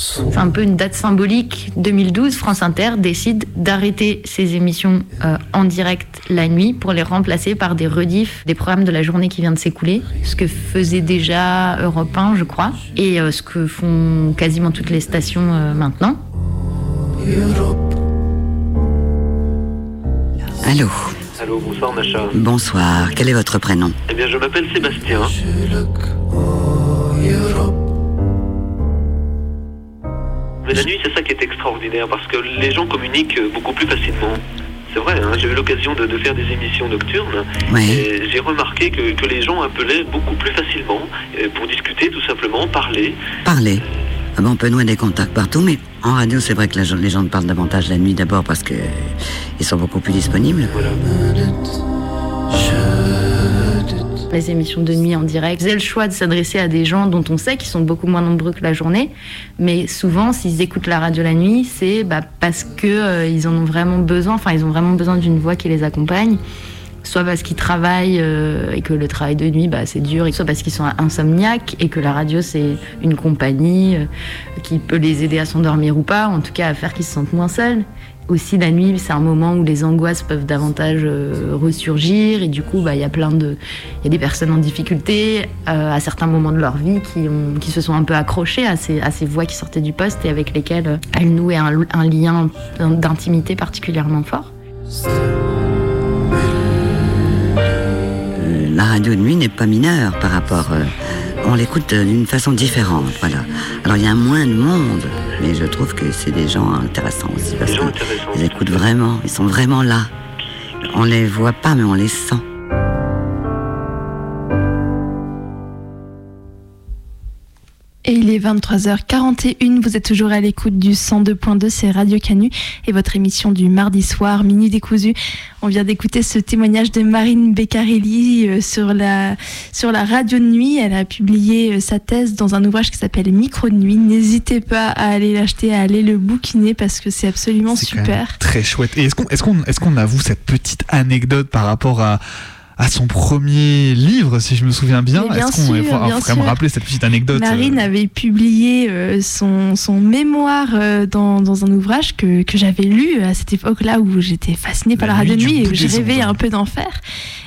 C'est un peu une date symbolique. 2012, France Inter décide d'arrêter ses émissions euh, en direct la nuit pour les remplacer par des rediffs des programmes de la journée qui vient de s'écouler. Ce que faisait déjà Europe 1, je crois, et euh, ce que font quasiment toutes les stations euh, maintenant. Allô Allô, bonsoir Macha. Bonsoir, quel est votre prénom? Eh bien, je m'appelle Sébastien. Mais la nuit, c'est ça qui est extraordinaire, parce que les gens communiquent euh, beaucoup plus facilement. C'est vrai, hein, j'ai eu l'occasion de, de faire des émissions nocturnes et j'ai remarqué que, que les gens appelaient beaucoup plus facilement euh, pour discuter tout simplement, parler. Parlez. Ah bon, on peut nouer des contacts partout, mais en radio, c'est vrai que la- les gens parlent davantage la nuit d'abord parce que ils sont beaucoup plus disponibles. Les émissions de nuit en direct faisaient le choix de s'adresser à des gens dont on sait qu'ils sont beaucoup moins nombreux que la journée, mais souvent, s'ils écoutent la radio la nuit, c'est bah, parce que euh, ils en ont vraiment besoin. Enfin, ils ont vraiment besoin d'une voix qui les accompagne. Soit parce qu'ils travaillent euh, et que le travail de nuit, bah, c'est dur, soit parce qu'ils sont insomniaques et que la radio, c'est une compagnie euh, qui peut les aider à s'endormir ou pas, en tout cas à faire qu'ils se sentent moins seuls. Aussi, la nuit, c'est un moment où les angoisses peuvent davantage euh, ressurgir et du coup, bah, il y a plein de, il y a des personnes en difficulté euh, à certains moments de leur vie qui, ont, qui se sont un peu accrochées à ces, à ces voix qui sortaient du poste et avec lesquelles euh, elles nouaient un, lien d'intimité particulièrement fort. Euh, La radio de nuit n'est pas mineure par rapport. On l'écoute euh, d'une façon différente, voilà. Alors il y a moins de monde, mais je trouve que c'est des gens intéressants aussi parce qu'ils écoutent vraiment, ils sont vraiment là. On les voit pas, mais on les sent. Et il est 23h41, vous êtes toujours à l'écoute du 102.2, c'est Radio Canu et votre émission du mardi soir, Minuit décousu. On vient d'écouter ce témoignage de Marine Beccarelli euh, sur la, sur la radio de nuit. Elle a publié euh, sa thèse dans un ouvrage qui s'appelle Micro de nuit. N'hésitez pas à aller l'acheter, à aller le bouquiner parce que c'est absolument super. Très chouette. Et est-ce qu'on est qu'on est qu'on avoue cette petite anecdote par rapport à à son premier livre, si je me souviens bien. Est-ce qu'on faut, quand même rappeler cette petite anecdote Marine euh avait publié euh, son, son, mémoire euh, dans, dans, un ouvrage que, que j'avais lu à cette époque-là où j'étais fascinée par la, radio de nuit et où j'ai rêvé un peu d'en faire.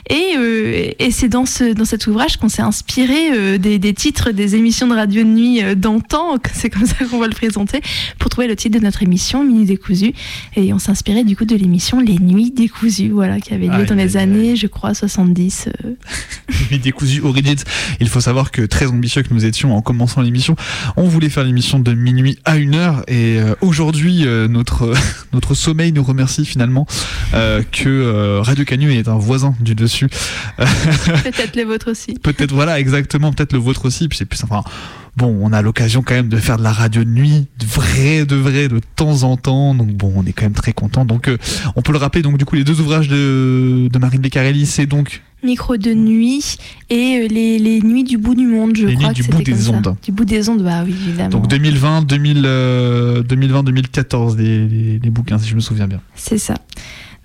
Et, euh, et c'est dans, ce, dans cet ouvrage qu'on s'est inspiré euh, des, des, titres des émissions de radio de nuit euh, d'antan, c'est comme ça qu'on va le présenter, pour trouver le titre de notre émission, Minuit décousu. Et on s'est inspiré du coup de l'émission Les Nuits décousues, voilà, qui avait lieu ah, dans les années, je crois, 70. Nuits décousues Origins. Il faut savoir que très ambitieux que nous étions en commençant l'émission, on voulait faire l'émission de minuit à une heure. Et aujourd'hui, notre, notre sommeil nous remercie finalement que Radio Canu est un voisin du dessus peut-être le vôtre aussi. Peut-être, voilà, exactement, peut-être le vôtre aussi. Puis c'est plus, enfin, bon, on a l'occasion quand même de faire de la radio de nuit, de vrai, de vrai, de temps en temps. Donc bon, on est quand même très content. Donc euh, on peut le rappeler. Donc du coup, les deux ouvrages de, de Marine Beccarelli, c'est donc Micro de nuit et euh, les, les, nuits du bout du monde, je les crois. Nuits du bout des ondes. Du bout des ondes, bah oui, évidemment. Donc 2020, 2000, 2020, 2014, les, les, les bouquins, si je me souviens bien. C'est ça.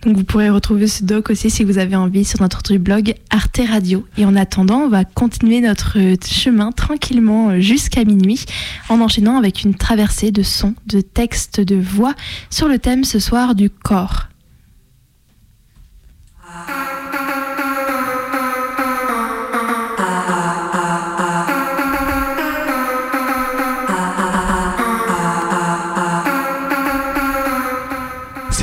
Donc vous pourrez retrouver ce doc aussi si vous avez envie sur notre blog Arte Radio. Et en attendant, on va continuer notre chemin tranquillement jusqu'à minuit en enchaînant avec une traversée de sons, de textes, de voix sur le thème ce soir du corps.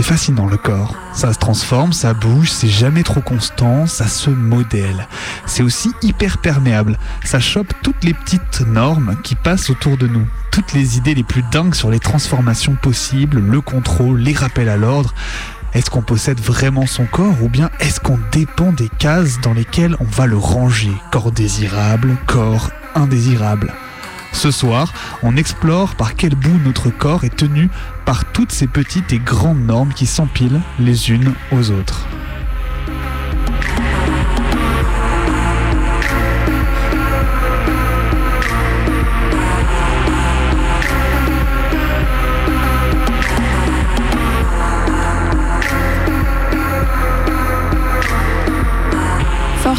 Fascinant le corps. Ça se transforme, ça bouge, c'est jamais trop constant, ça se modèle. C'est aussi hyper perméable. Ça chope toutes les petites normes qui passent autour de nous. Toutes les idées les plus dingues sur les transformations possibles, le contrôle, les rappels à l'ordre. Est-ce qu'on possède vraiment son corps ou bien est-ce qu'on dépend des cases dans lesquelles on va le ranger? Corps désirable, corps indésirable. Ce soir, on explore par quel bout notre corps est tenu par toutes ces petites et grandes normes qui s'empilent les unes aux autres.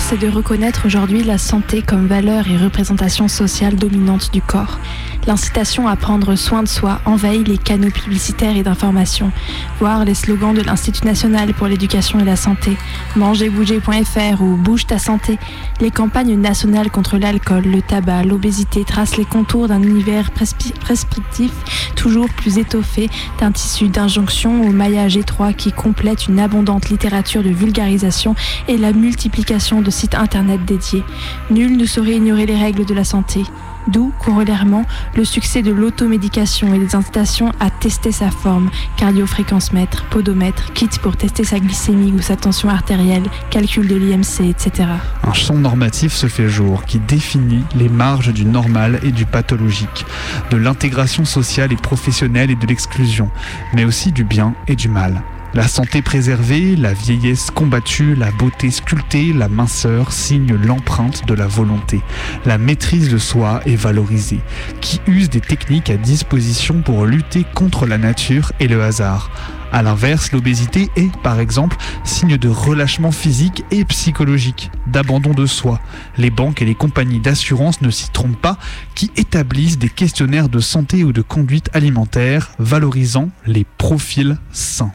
C'est de reconnaître aujourd'hui la santé comme valeur et représentation sociale dominante du corps. L'incitation à prendre soin de soi envahit les canaux publicitaires et d'information, voire les slogans de l'Institut national pour l'éducation et la santé, mangerbouger.fr ou bouge ta santé. Les campagnes nationales contre l'alcool, le tabac, l'obésité tracent les contours d'un univers prescriptif toujours plus étoffé, d'un tissu d'injonction au maillage étroit qui complète une abondante littérature de vulgarisation et la multiplication de sites internet dédiés. Nul ne saurait ignorer les règles de la santé. D'où, corollairement, le succès de l'automédication et des incitations à tester sa forme, cardiofréquence-mètre, podomètre, kit pour tester sa glycémie ou sa tension artérielle, calcul de l'IMC, etc. Un champ normatif se fait jour qui définit les marges du normal et du pathologique, de l'intégration sociale et professionnelle et de l'exclusion, mais aussi du bien et du mal. La santé préservée, la vieillesse combattue, la beauté sculptée, la minceur signent l'empreinte de la volonté. La maîtrise de soi est valorisée, qui use des techniques à disposition pour lutter contre la nature et le hasard? A l'inverse, l'obésité est, par exemple, signe de relâchement physique et psychologique, d'abandon de soi. Les banques et les compagnies d'assurance ne s'y trompent pas, qui établissent des questionnaires de santé ou de conduite alimentaire valorisant les profils sains.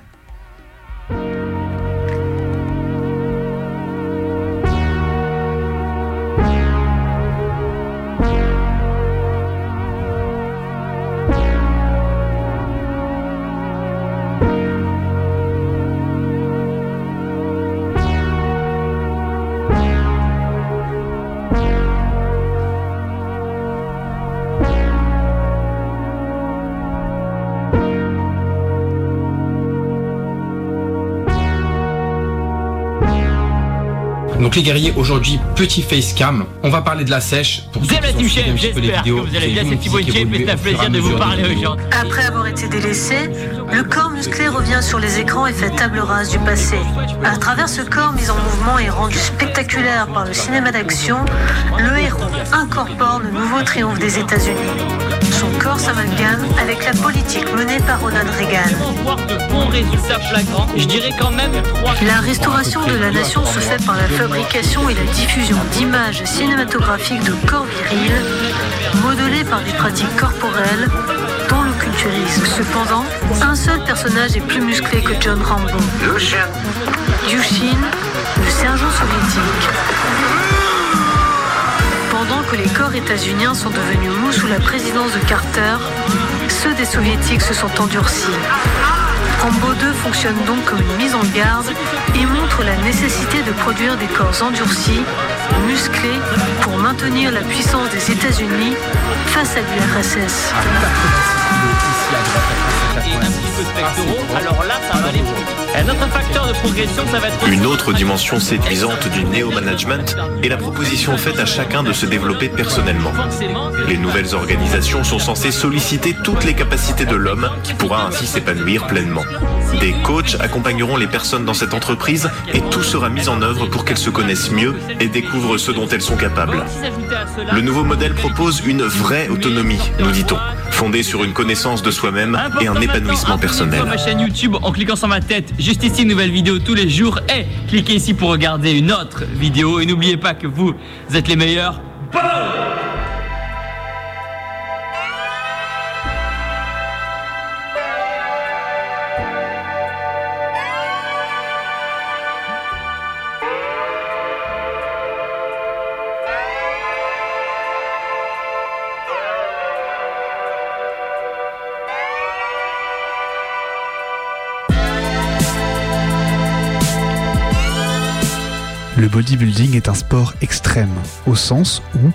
Donc les guerriers, aujourd'hui, petit face cam. On va parler de la sèche. Pour ceux qui ont suivi un petit peu les j'espère que vidéos, vous allez bien, c'est Thibaut évoluer c'est un et plaisir de vous parler aujourd'hui. Après avoir été délaissé, le corps musclé revient sur les écrans et fait table rase du passé. À travers ce corps mis en mouvement et rendu spectaculaire par le cinéma d'action, le héros incorpore le nouveau triomphe des États-Unis. Son corps s'amalgame avec la politique menée par Ronald Reagan. Voir de bons résultats flagrants. Je dirais quand même. La restauration de la nation se fait par la fabrication et la diffusion d'images cinématographiques de corps virils, modelés par des pratiques corporelles, dont le culturisme. Cependant, un seul personnage est plus musclé que John Rambo. Yushin, le sergent soviétique. Les corps états-uniens sont devenus mous sous la présidence de Carter, ceux des soviétiques se sont endurcis. Rambo 2 fonctionne donc comme une mise en garde et montre la nécessité de produire des corps endurcis, musclés, pour maintenir la puissance des États-Unis face à l'URSS. Un autre facteur de progression, ça va être. Une autre dimension séduisante du néo-management est la proposition faite à chacun de se développer personnellement. Les nouvelles organisations sont censées solliciter toutes les capacités de l'homme qui pourra ainsi s'épanouir pleinement. Des coachs accompagneront les personnes dans cette entreprise et tout sera mis en œuvre pour qu'elles se connaissent mieux et découvrent ce dont elles sont capables. Le nouveau modèle propose une vraie autonomie, nous dit-on, fondée sur une connaissance de soi-même et un épanouissement personnel. Sur ma chaîne YouTube en cliquant sur ma tête, juste ici, une nouvelle vidéo tous les jours. Et cliquez ici pour regarder une autre vidéo. Et n'oubliez pas que vous êtes les meilleurs. Le bodybuilding est un sport extrême, au sens où,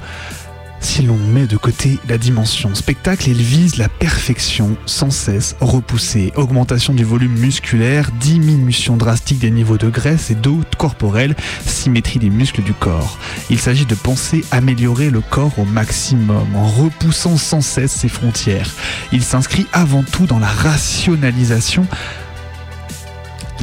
si l'on met de côté la dimension spectacle, il vise la perfection sans cesse repoussée, augmentation du volume musculaire, diminution drastique des niveaux de graisse et d'eau corporelle, symétrie des muscles du corps. Il s'agit de penser améliorer le corps au maximum en repoussant sans cesse ses frontières. Il s'inscrit avant tout dans la rationalisation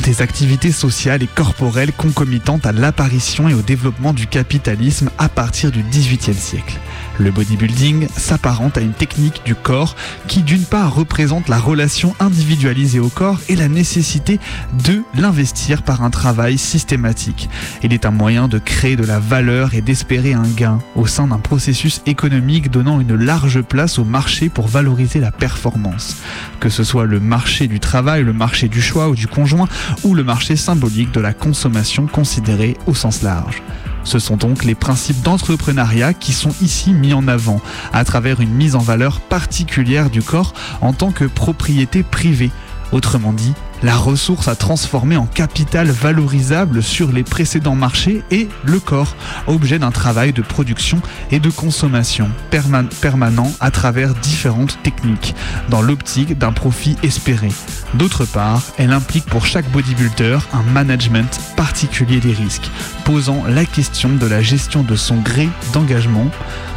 des activités sociales et corporelles concomitantes à l'apparition et au développement du capitalisme à partir du XVIIIe siècle. Le bodybuilding s'apparente à une technique du corps qui d'une part représente la relation individualisée au corps et la nécessité de l'investir par un travail systématique. Il est un moyen de créer de la valeur et d'espérer un gain au sein d'un processus économique donnant une large place au marché pour valoriser la performance. Que ce soit le marché du travail, le marché du choix ou du conjoint ou le marché symbolique de la consommation considérée au sens large. Ce sont donc les principes d'entrepreneuriat qui sont ici mis en avant à travers une mise en valeur particulière du corps en tant que propriété privée. Autrement dit, la ressource à transformer en capital valorisable sur les précédents marchés et le corps, objet d'un travail de production et de consommation perma- permanent à travers différentes techniques, dans l'optique d'un profit espéré. D'autre part, elle implique pour chaque bodybuilder un management particulier des risques, posant la question de la gestion de son gré d'engagement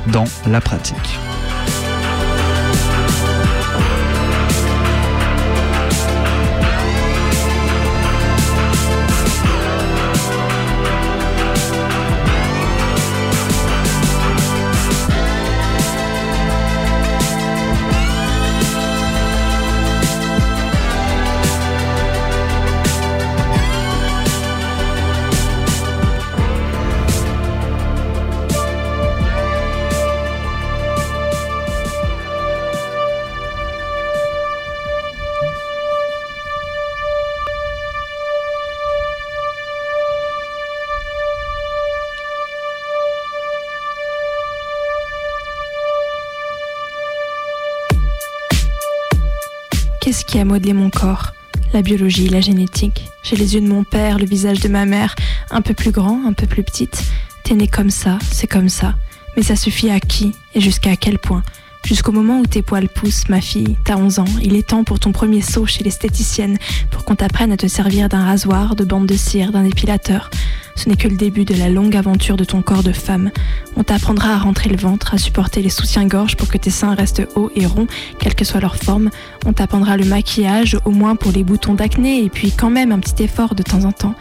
dans la pratique. Qui a modelé mon corps La biologie, la génétique. J'ai les yeux de mon père, le visage de ma mère, un peu plus grand, un peu plus petite. T'es né comme ça, c'est comme ça. Mais ça suffit à qui et jusqu'à quel point? Jusqu'au moment où tes poils poussent, ma fille, t'as 11 ans, il est temps pour ton premier saut chez l'esthéticienne, pour qu'on t'apprenne à te servir d'un rasoir, de bande de cire, d'un épilateur. Ce n'est que le début de la longue aventure de ton corps de femme. On t'apprendra à rentrer le ventre, à supporter les soutiens-gorge pour que tes seins restent hauts et ronds, quelle que soit leur forme. On t'apprendra le maquillage, au moins pour les boutons d'acné, et puis quand même un petit effort de temps en temps.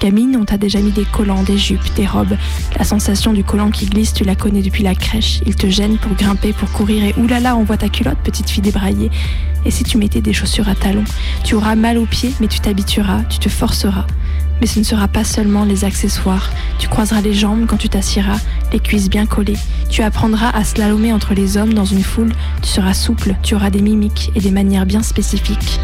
Gamine, on t'a déjà mis des collants, des jupes, des robes. La sensation du collant qui glisse, tu la connais depuis la crèche. Il te gêne pour grimper, pour courir et oulala, on voit ta culotte, petite fille débraillée. Et si tu mettais des chaussures à talons Tu auras mal aux pieds, mais tu t'habitueras, tu te forceras. Mais ce ne sera pas seulement les accessoires. Tu croiseras les jambes quand tu t'assieras, les cuisses bien collées. Tu apprendras à slalomer entre les hommes dans une foule. Tu seras souple, tu auras des mimiques et des manières bien spécifiques.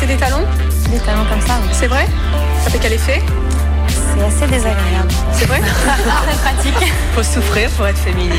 Mettez des talons Des talons comme ça, oui. C'est vrai Ça fait quel effet C'est assez désagréable. C'est vrai Très pratique. Faut souffrir pour être féminine.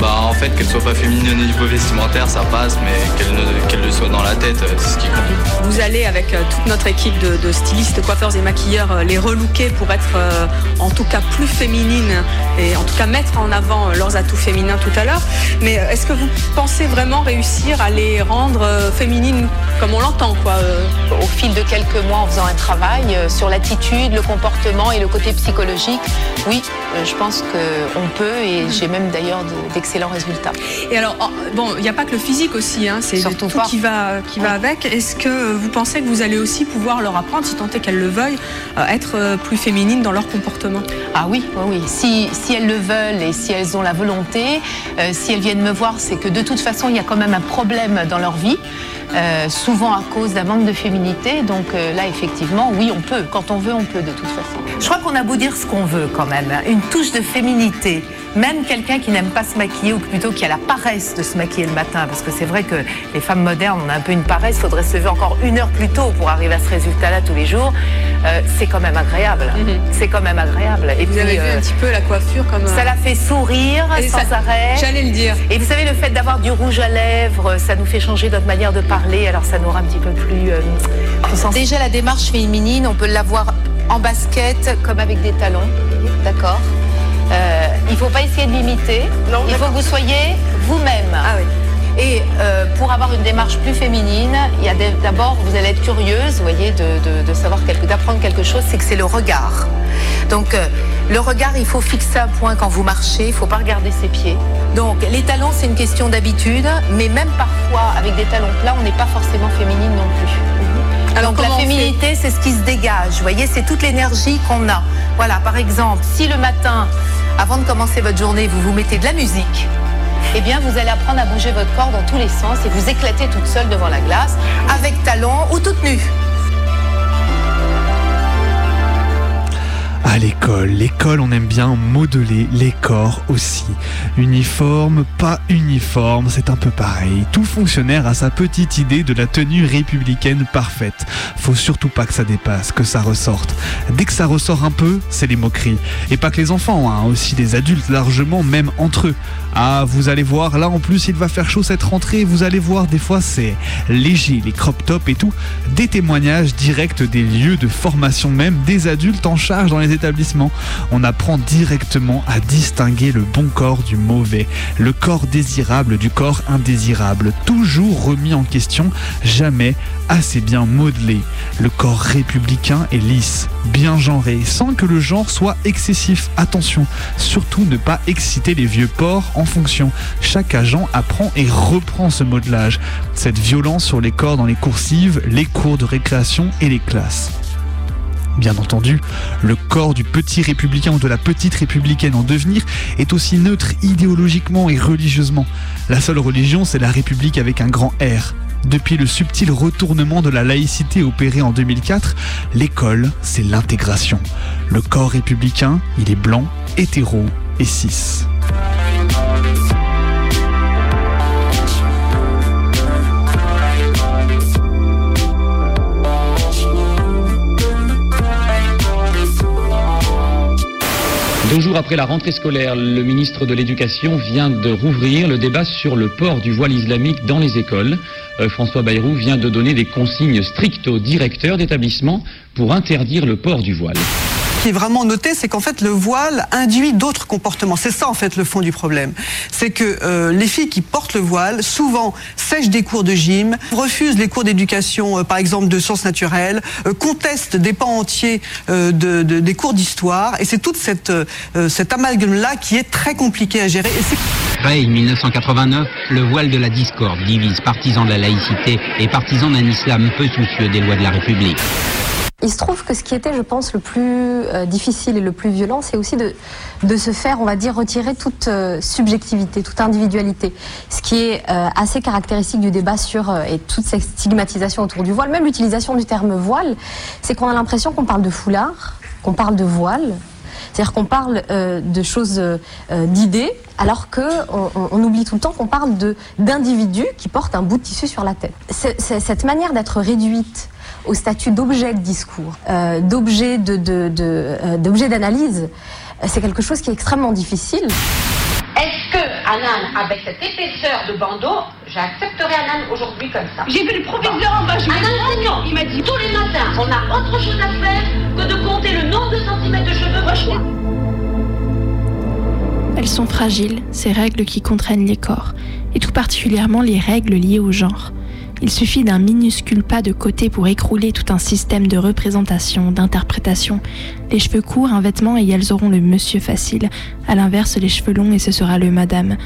Bah en fait qu'elle soit pas féminine au niveau vestimentaire ça passe mais qu'elle ne- qu'elle le soit dans la tête euh, c'est ce qui compte. Vous allez avec euh, toute notre équipe de, de stylistes, coiffeurs et maquilleurs euh, les relooker pour être euh, en tout cas plus féminines et en tout cas mettre en avant leurs atouts féminins tout à l'heure. Mais est-ce que vous pensez vraiment réussir à les rendre euh, féminines comme on l'entend quoi euh Au fil de quelques mois, en faisant un travail sur l'attitude, le comportement et le côté psychologique, oui, je pense qu'on peut et j'ai même d'ailleurs de- d'excellents résultats. Et alors, oh, bon, il n'y a pas que le physique aussi, hein, c'est tout qui va, qui va avec. Est-ce que vous pensez que vous allez aussi pouvoir leur apprendre, si tant est qu'elles le veuillent, euh, être euh, plus féminines dans leur comportement? Ah oui, oui, oui. Si, si elles le veulent et si elles ont la volonté, euh, si elles viennent me voir, c'est que de toute façon, il y a quand même un problème dans leur vie, euh, souvent à cause d'un manque de féminité. Donc euh, là, effectivement, oui, on peut. Quand on veut, on peut de toute façon. Je crois qu'on a beau dire ce qu'on veut quand même, une touche de féminité. Même quelqu'un qui n'aime pas se maquiller ou plutôt qui a la paresse de se maquiller le matin, parce que c'est vrai que les femmes modernes, on a un peu une paresse, il faudrait se lever encore une heure plus tôt pour arriver à ce résultat-là tous les jours. Euh, c'est quand même agréable. C'est quand même agréable. Et Mhm. Vous puis, avez vu euh, un petit peu la coiffure comme ça euh, la fait sourire Et sans ça- arrêt. J'allais le dire. Et vous savez, le fait d'avoir du rouge à lèvres, ça nous fait changer notre manière de parler, alors ça nous rend un petit peu plus, euh. Déjà, la démarche féminine, on peut l'avoir en basket comme avec des talons. D'accord Euh, Il ne faut pas essayer de l'imiter. Il faut que vous soyez vous-même. Ah Et euh, pour avoir une démarche plus féminine, il y a d'abord, vous allez être curieuse, vous voyez, de, de- de savoir quelque, d'apprendre quelque chose, c'est que c'est le regard. Donc, euh, le regard, il faut fixer un point quand vous marchez, il ne faut pas regarder ses pieds. Donc, les talons, c'est une question d'habitude, mais même parfois, avec des talons plats, on n'est pas forcément féminine non plus. Alors, Donc, la féminité, c'est ce qui se dégage. Vous voyez, c'est toute l'énergie qu'on a. Voilà, par exemple, si le matin, avant de commencer votre journée, vous vous mettez de la musique, eh bien, vous allez apprendre à bouger votre corps dans tous les sens et vous éclater toute seule devant la glace, avec talons ou toute nue. À l'école, l'école on aime bien modeler les corps aussi. Uniforme, pas uniforme, c'est un peu pareil. Tout fonctionnaire a sa petite idée de la tenue républicaine parfaite. Faut surtout pas que ça dépasse, que ça ressorte. Dès que ça ressort un peu, c'est les moqueries. Et pas que les enfants, hein, aussi des adultes largement, même entre eux. Ah, vous allez voir, là en plus il va faire chaud cette rentrée, vous allez voir, des fois c'est léger, les crop tops et tout. Des témoignages directs des lieux de formation même, des adultes en charge dans les établissements. On apprend directement à distinguer le bon corps du mauvais, le corps désirable du corps indésirable, toujours remis en question, jamais assez bien modelé. Le corps républicain est lisse, bien genré, sans que le genre soit excessif. Attention, surtout ne pas exciter les vieux porcs en fonction. Chaque agent apprend et reprend ce modelage. Cette violence sur les corps dans les coursives, les cours de récréation et les classes. Bien entendu, le corps du petit républicain ou de la petite républicaine en devenir est aussi neutre idéologiquement et religieusement. La seule religion, c'est la République avec un grand R. Depuis le subtil retournement de la laïcité opéré en 2004, l'école, c'est l'intégration. Le corps républicain, il est blanc, hétéro et cis. Deux jours après la rentrée scolaire, le ministre de l'Éducation vient de rouvrir le débat sur le port du voile islamique dans les écoles. euh, François Bayrou vient de donner des consignes strictes aux directeurs d'établissement pour interdire le port du voile. Qui est vraiment noté, c'est qu'en fait le voile induit d'autres comportements. C'est ça en fait le fond du problème. C'est que euh, les filles qui portent le voile, souvent sèchent des cours de gym, refusent les cours d'éducation, euh, par exemple de sciences naturelles, euh, contestent des pans entiers de, de- des cours d'histoire. Et c'est toute cette, cet amalgame-là qui est très compliqué à gérer. Et c'est Créé en 1989, le voile de la discorde divise partisans de la laïcité et partisans d'un islam peu soucieux des lois de la République. Il se trouve que ce qui était, je pense, le plus euh, difficile et le plus violent, c'est aussi de, de se faire, on va dire, retirer toute euh, subjectivité, toute individualité. Ce qui est euh, assez caractéristique du débat sur, euh, et toute cette stigmatisation autour du voile, même l'utilisation du terme voile, c'est qu'on a l'impression qu'on parle de foulard, qu'on parle de voile, c'est-à-dire qu'on parle euh, de choses, euh, euh, d'idées, alors que on, oublie tout le temps qu'on parle d'individus qui portent un bout de tissu sur la tête. C'est- cette manière d'être réduite au statut d'objet de discours, euh, d'objet de, de, de, euh, d'objet d'analyse, euh, c'est quelque chose qui est extrêmement difficile. Est-ce que âne avec cette épaisseur de bandeau, j'accepterais un âne aujourd'hui comme ça? J'ai vu le professeur en bas, je Un enseignant, il m'a dit tous les matins, on a autre chose à faire que de compter le nombre de centimètres de cheveux. Je Elles sont fragiles, ces règles qui contraignent les corps, et tout particulièrement les règles liées au genre. Il suffit d'un minuscule pas de côté pour écrouler tout un système de représentation, d'interprétation. Les cheveux courts, un vêtement et elles auront le monsieur facile. À l'inverse, les cheveux longs et ce sera le madame.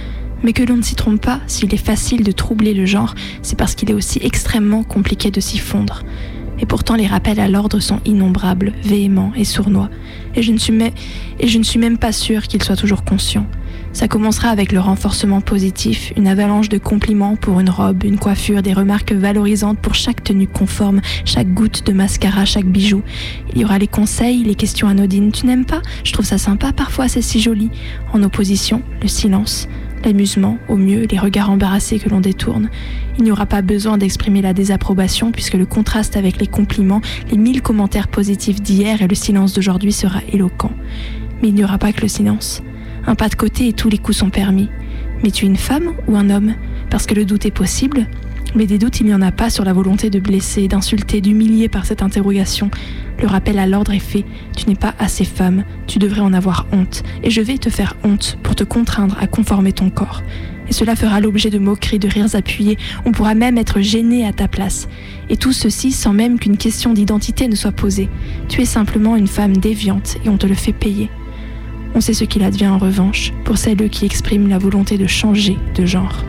Mais que l'on ne s'y trompe pas, s'il est facile de troubler le genre, c'est parce qu'il est aussi extrêmement compliqué de s'y fondre. Et pourtant, les rappels à l'ordre sont innombrables, véhéments et sournois. Et je ne suis, même pas sûre qu'ils soient toujours conscients. Ça commencera avec le renforcement positif, une avalanche de compliments pour une robe, une coiffure, des remarques valorisantes pour chaque tenue conforme, chaque goutte de mascara, chaque bijou. Il y aura les conseils, les questions anodines. Tu n'aimes pas? Je trouve ça sympa, parfois c'est si joli. En opposition, le silence, l'amusement, au mieux, les regards embarrassés que l'on détourne. Il n'y aura pas besoin d'exprimer la désapprobation puisque le contraste avec les compliments, les mille commentaires positifs d'hier et le silence d'aujourd'hui sera éloquent. Mais il n'y aura pas que le silence. Un pas de côté et tous les coups sont permis. Mais tu es une femme ou un homme? Parce que le doute est possible. Mais des doutes, il n'y en a pas sur la volonté de blesser, d'insulter, d'humilier par cette interrogation. Le rappel à l'ordre est fait. Tu n'es pas assez femme. Tu devrais en avoir honte. Et je vais te faire honte pour te contraindre à conformer ton corps. Et cela fera l'objet de moqueries, de rires appuyés. On pourra même être gêné à ta place. Et tout ceci sans même qu'une question d'identité ne soit posée. Tu es simplement une femme déviante et on te le fait payer. On sait ce qu'il advient en revanche pour celles qui expriment la volonté de changer de genre.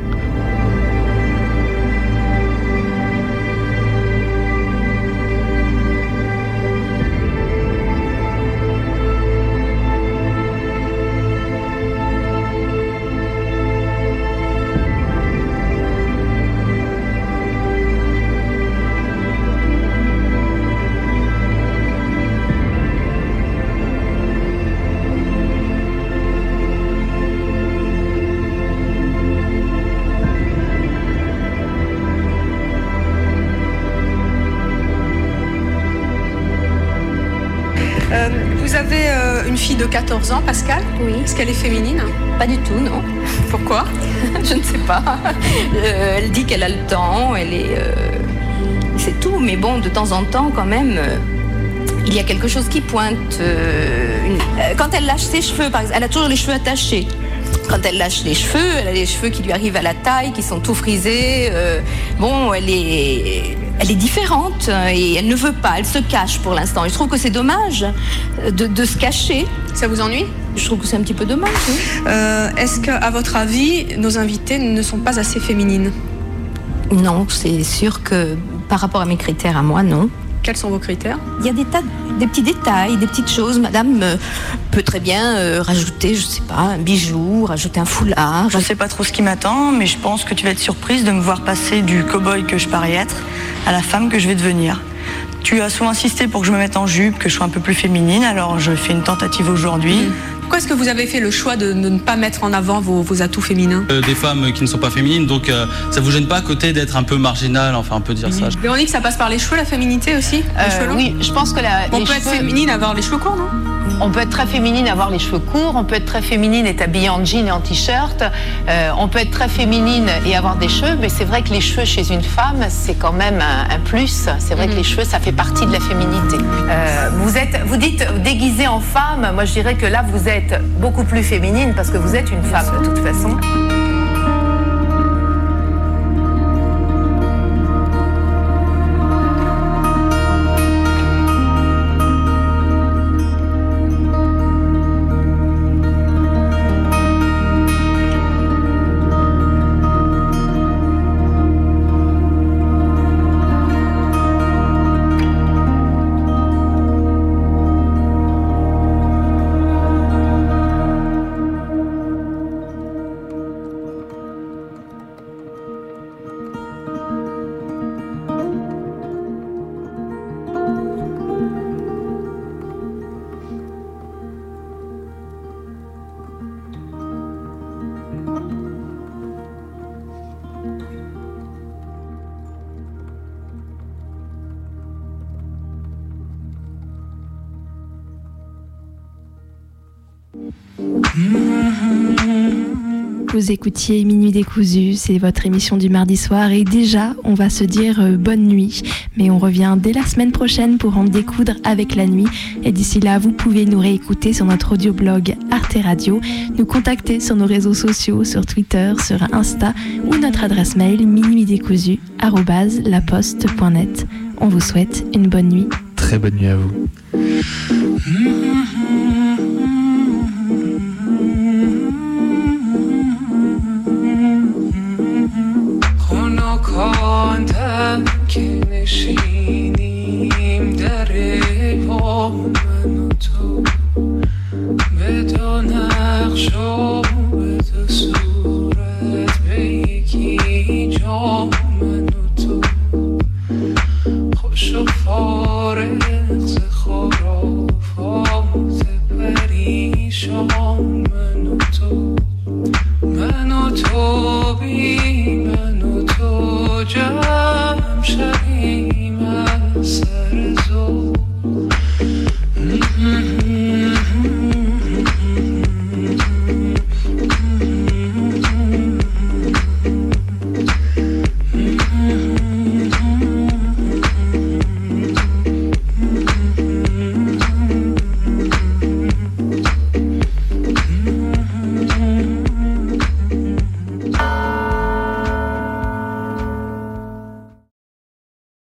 14 ans, Pascal Oui. Est-ce qu'elle est féminine Pas du tout, non. Pourquoi Je ne sais pas. Euh, elle dit qu'elle a le temps, elle est. euh, C'est tout, mais bon, de temps en temps, quand même, euh, il y a quelque chose qui pointe. une- Quand elle lâche ses cheveux, par exemple, elle a toujours les cheveux attachés. Quand elle lâche les cheveux, elle a les cheveux qui lui arrivent à la taille, qui sont tout frisés. euh, bon, elle est, elle est différente euh, et elle ne veut pas, elle se cache pour l'instant. Et je trouve que c'est dommage euh, de, de se cacher. Ça vous ennuie? Je trouve que c'est un petit peu dommage. oui. Euh, Est-ce qu'à votre avis, nos invités ne sont pas assez féminines? Non, c'est sûr que par rapport à mes critères à moi, non. Quels sont vos critères? Il y a des tas, des petits détails, des petites choses. Madame euh, peut très bien euh, rajouter, je sais pas, un bijou, rajouter un foulard. Je sais pas trop ce qui m'attend, mais je pense que tu vas être surprise de me voir passer du cow-boy que je parais être à la femme que je vais devenir. Tu as souvent insisté pour que je me mette en jupe, que je sois un peu plus féminine, alors je fais une tentative aujourd'hui. Pourquoi est-ce que vous avez fait le choix de, ne pas mettre en avant vos, atouts féminins Des femmes qui ne sont pas féminines, donc ça vous gêne pas à côté d'être un peu marginal, enfin on peut dire ça. Véronique, ça passe par les cheveux, la féminité aussi Oui, je pense que la, On peut être féminine, avoir les cheveux courts, non? On peut être très féminine, avoir les cheveux courts. On peut être très féminine, être habillée en jean et en t-shirt. Euh, on peut être très féminine et avoir des cheveux. Mais c'est vrai que les cheveux chez une femme, c'est quand même un, plus. C'est vrai que mhm. les cheveux, ça fait partie de la féminité. Euh, vous êtes, vous dites déguisée en femme. Moi, je dirais que là, vous êtes beaucoup plus féminine parce que vous êtes une femme de toute façon. Vous écoutiez Minuit décousu, c'est votre émission du mardi soir et déjà on va se dire euh, bonne nuit, mais on revient dès la semaine prochaine pour en découdre avec la nuit et d'ici là vous pouvez nous réécouter sur notre audioblog Arte Radio, nous contacter sur nos réseaux sociaux, sur Twitter, sur Insta ou notre adresse mail minuitdécousu@laposte.net. On vous souhaite une bonne nuit. Très bonne nuit à vous. she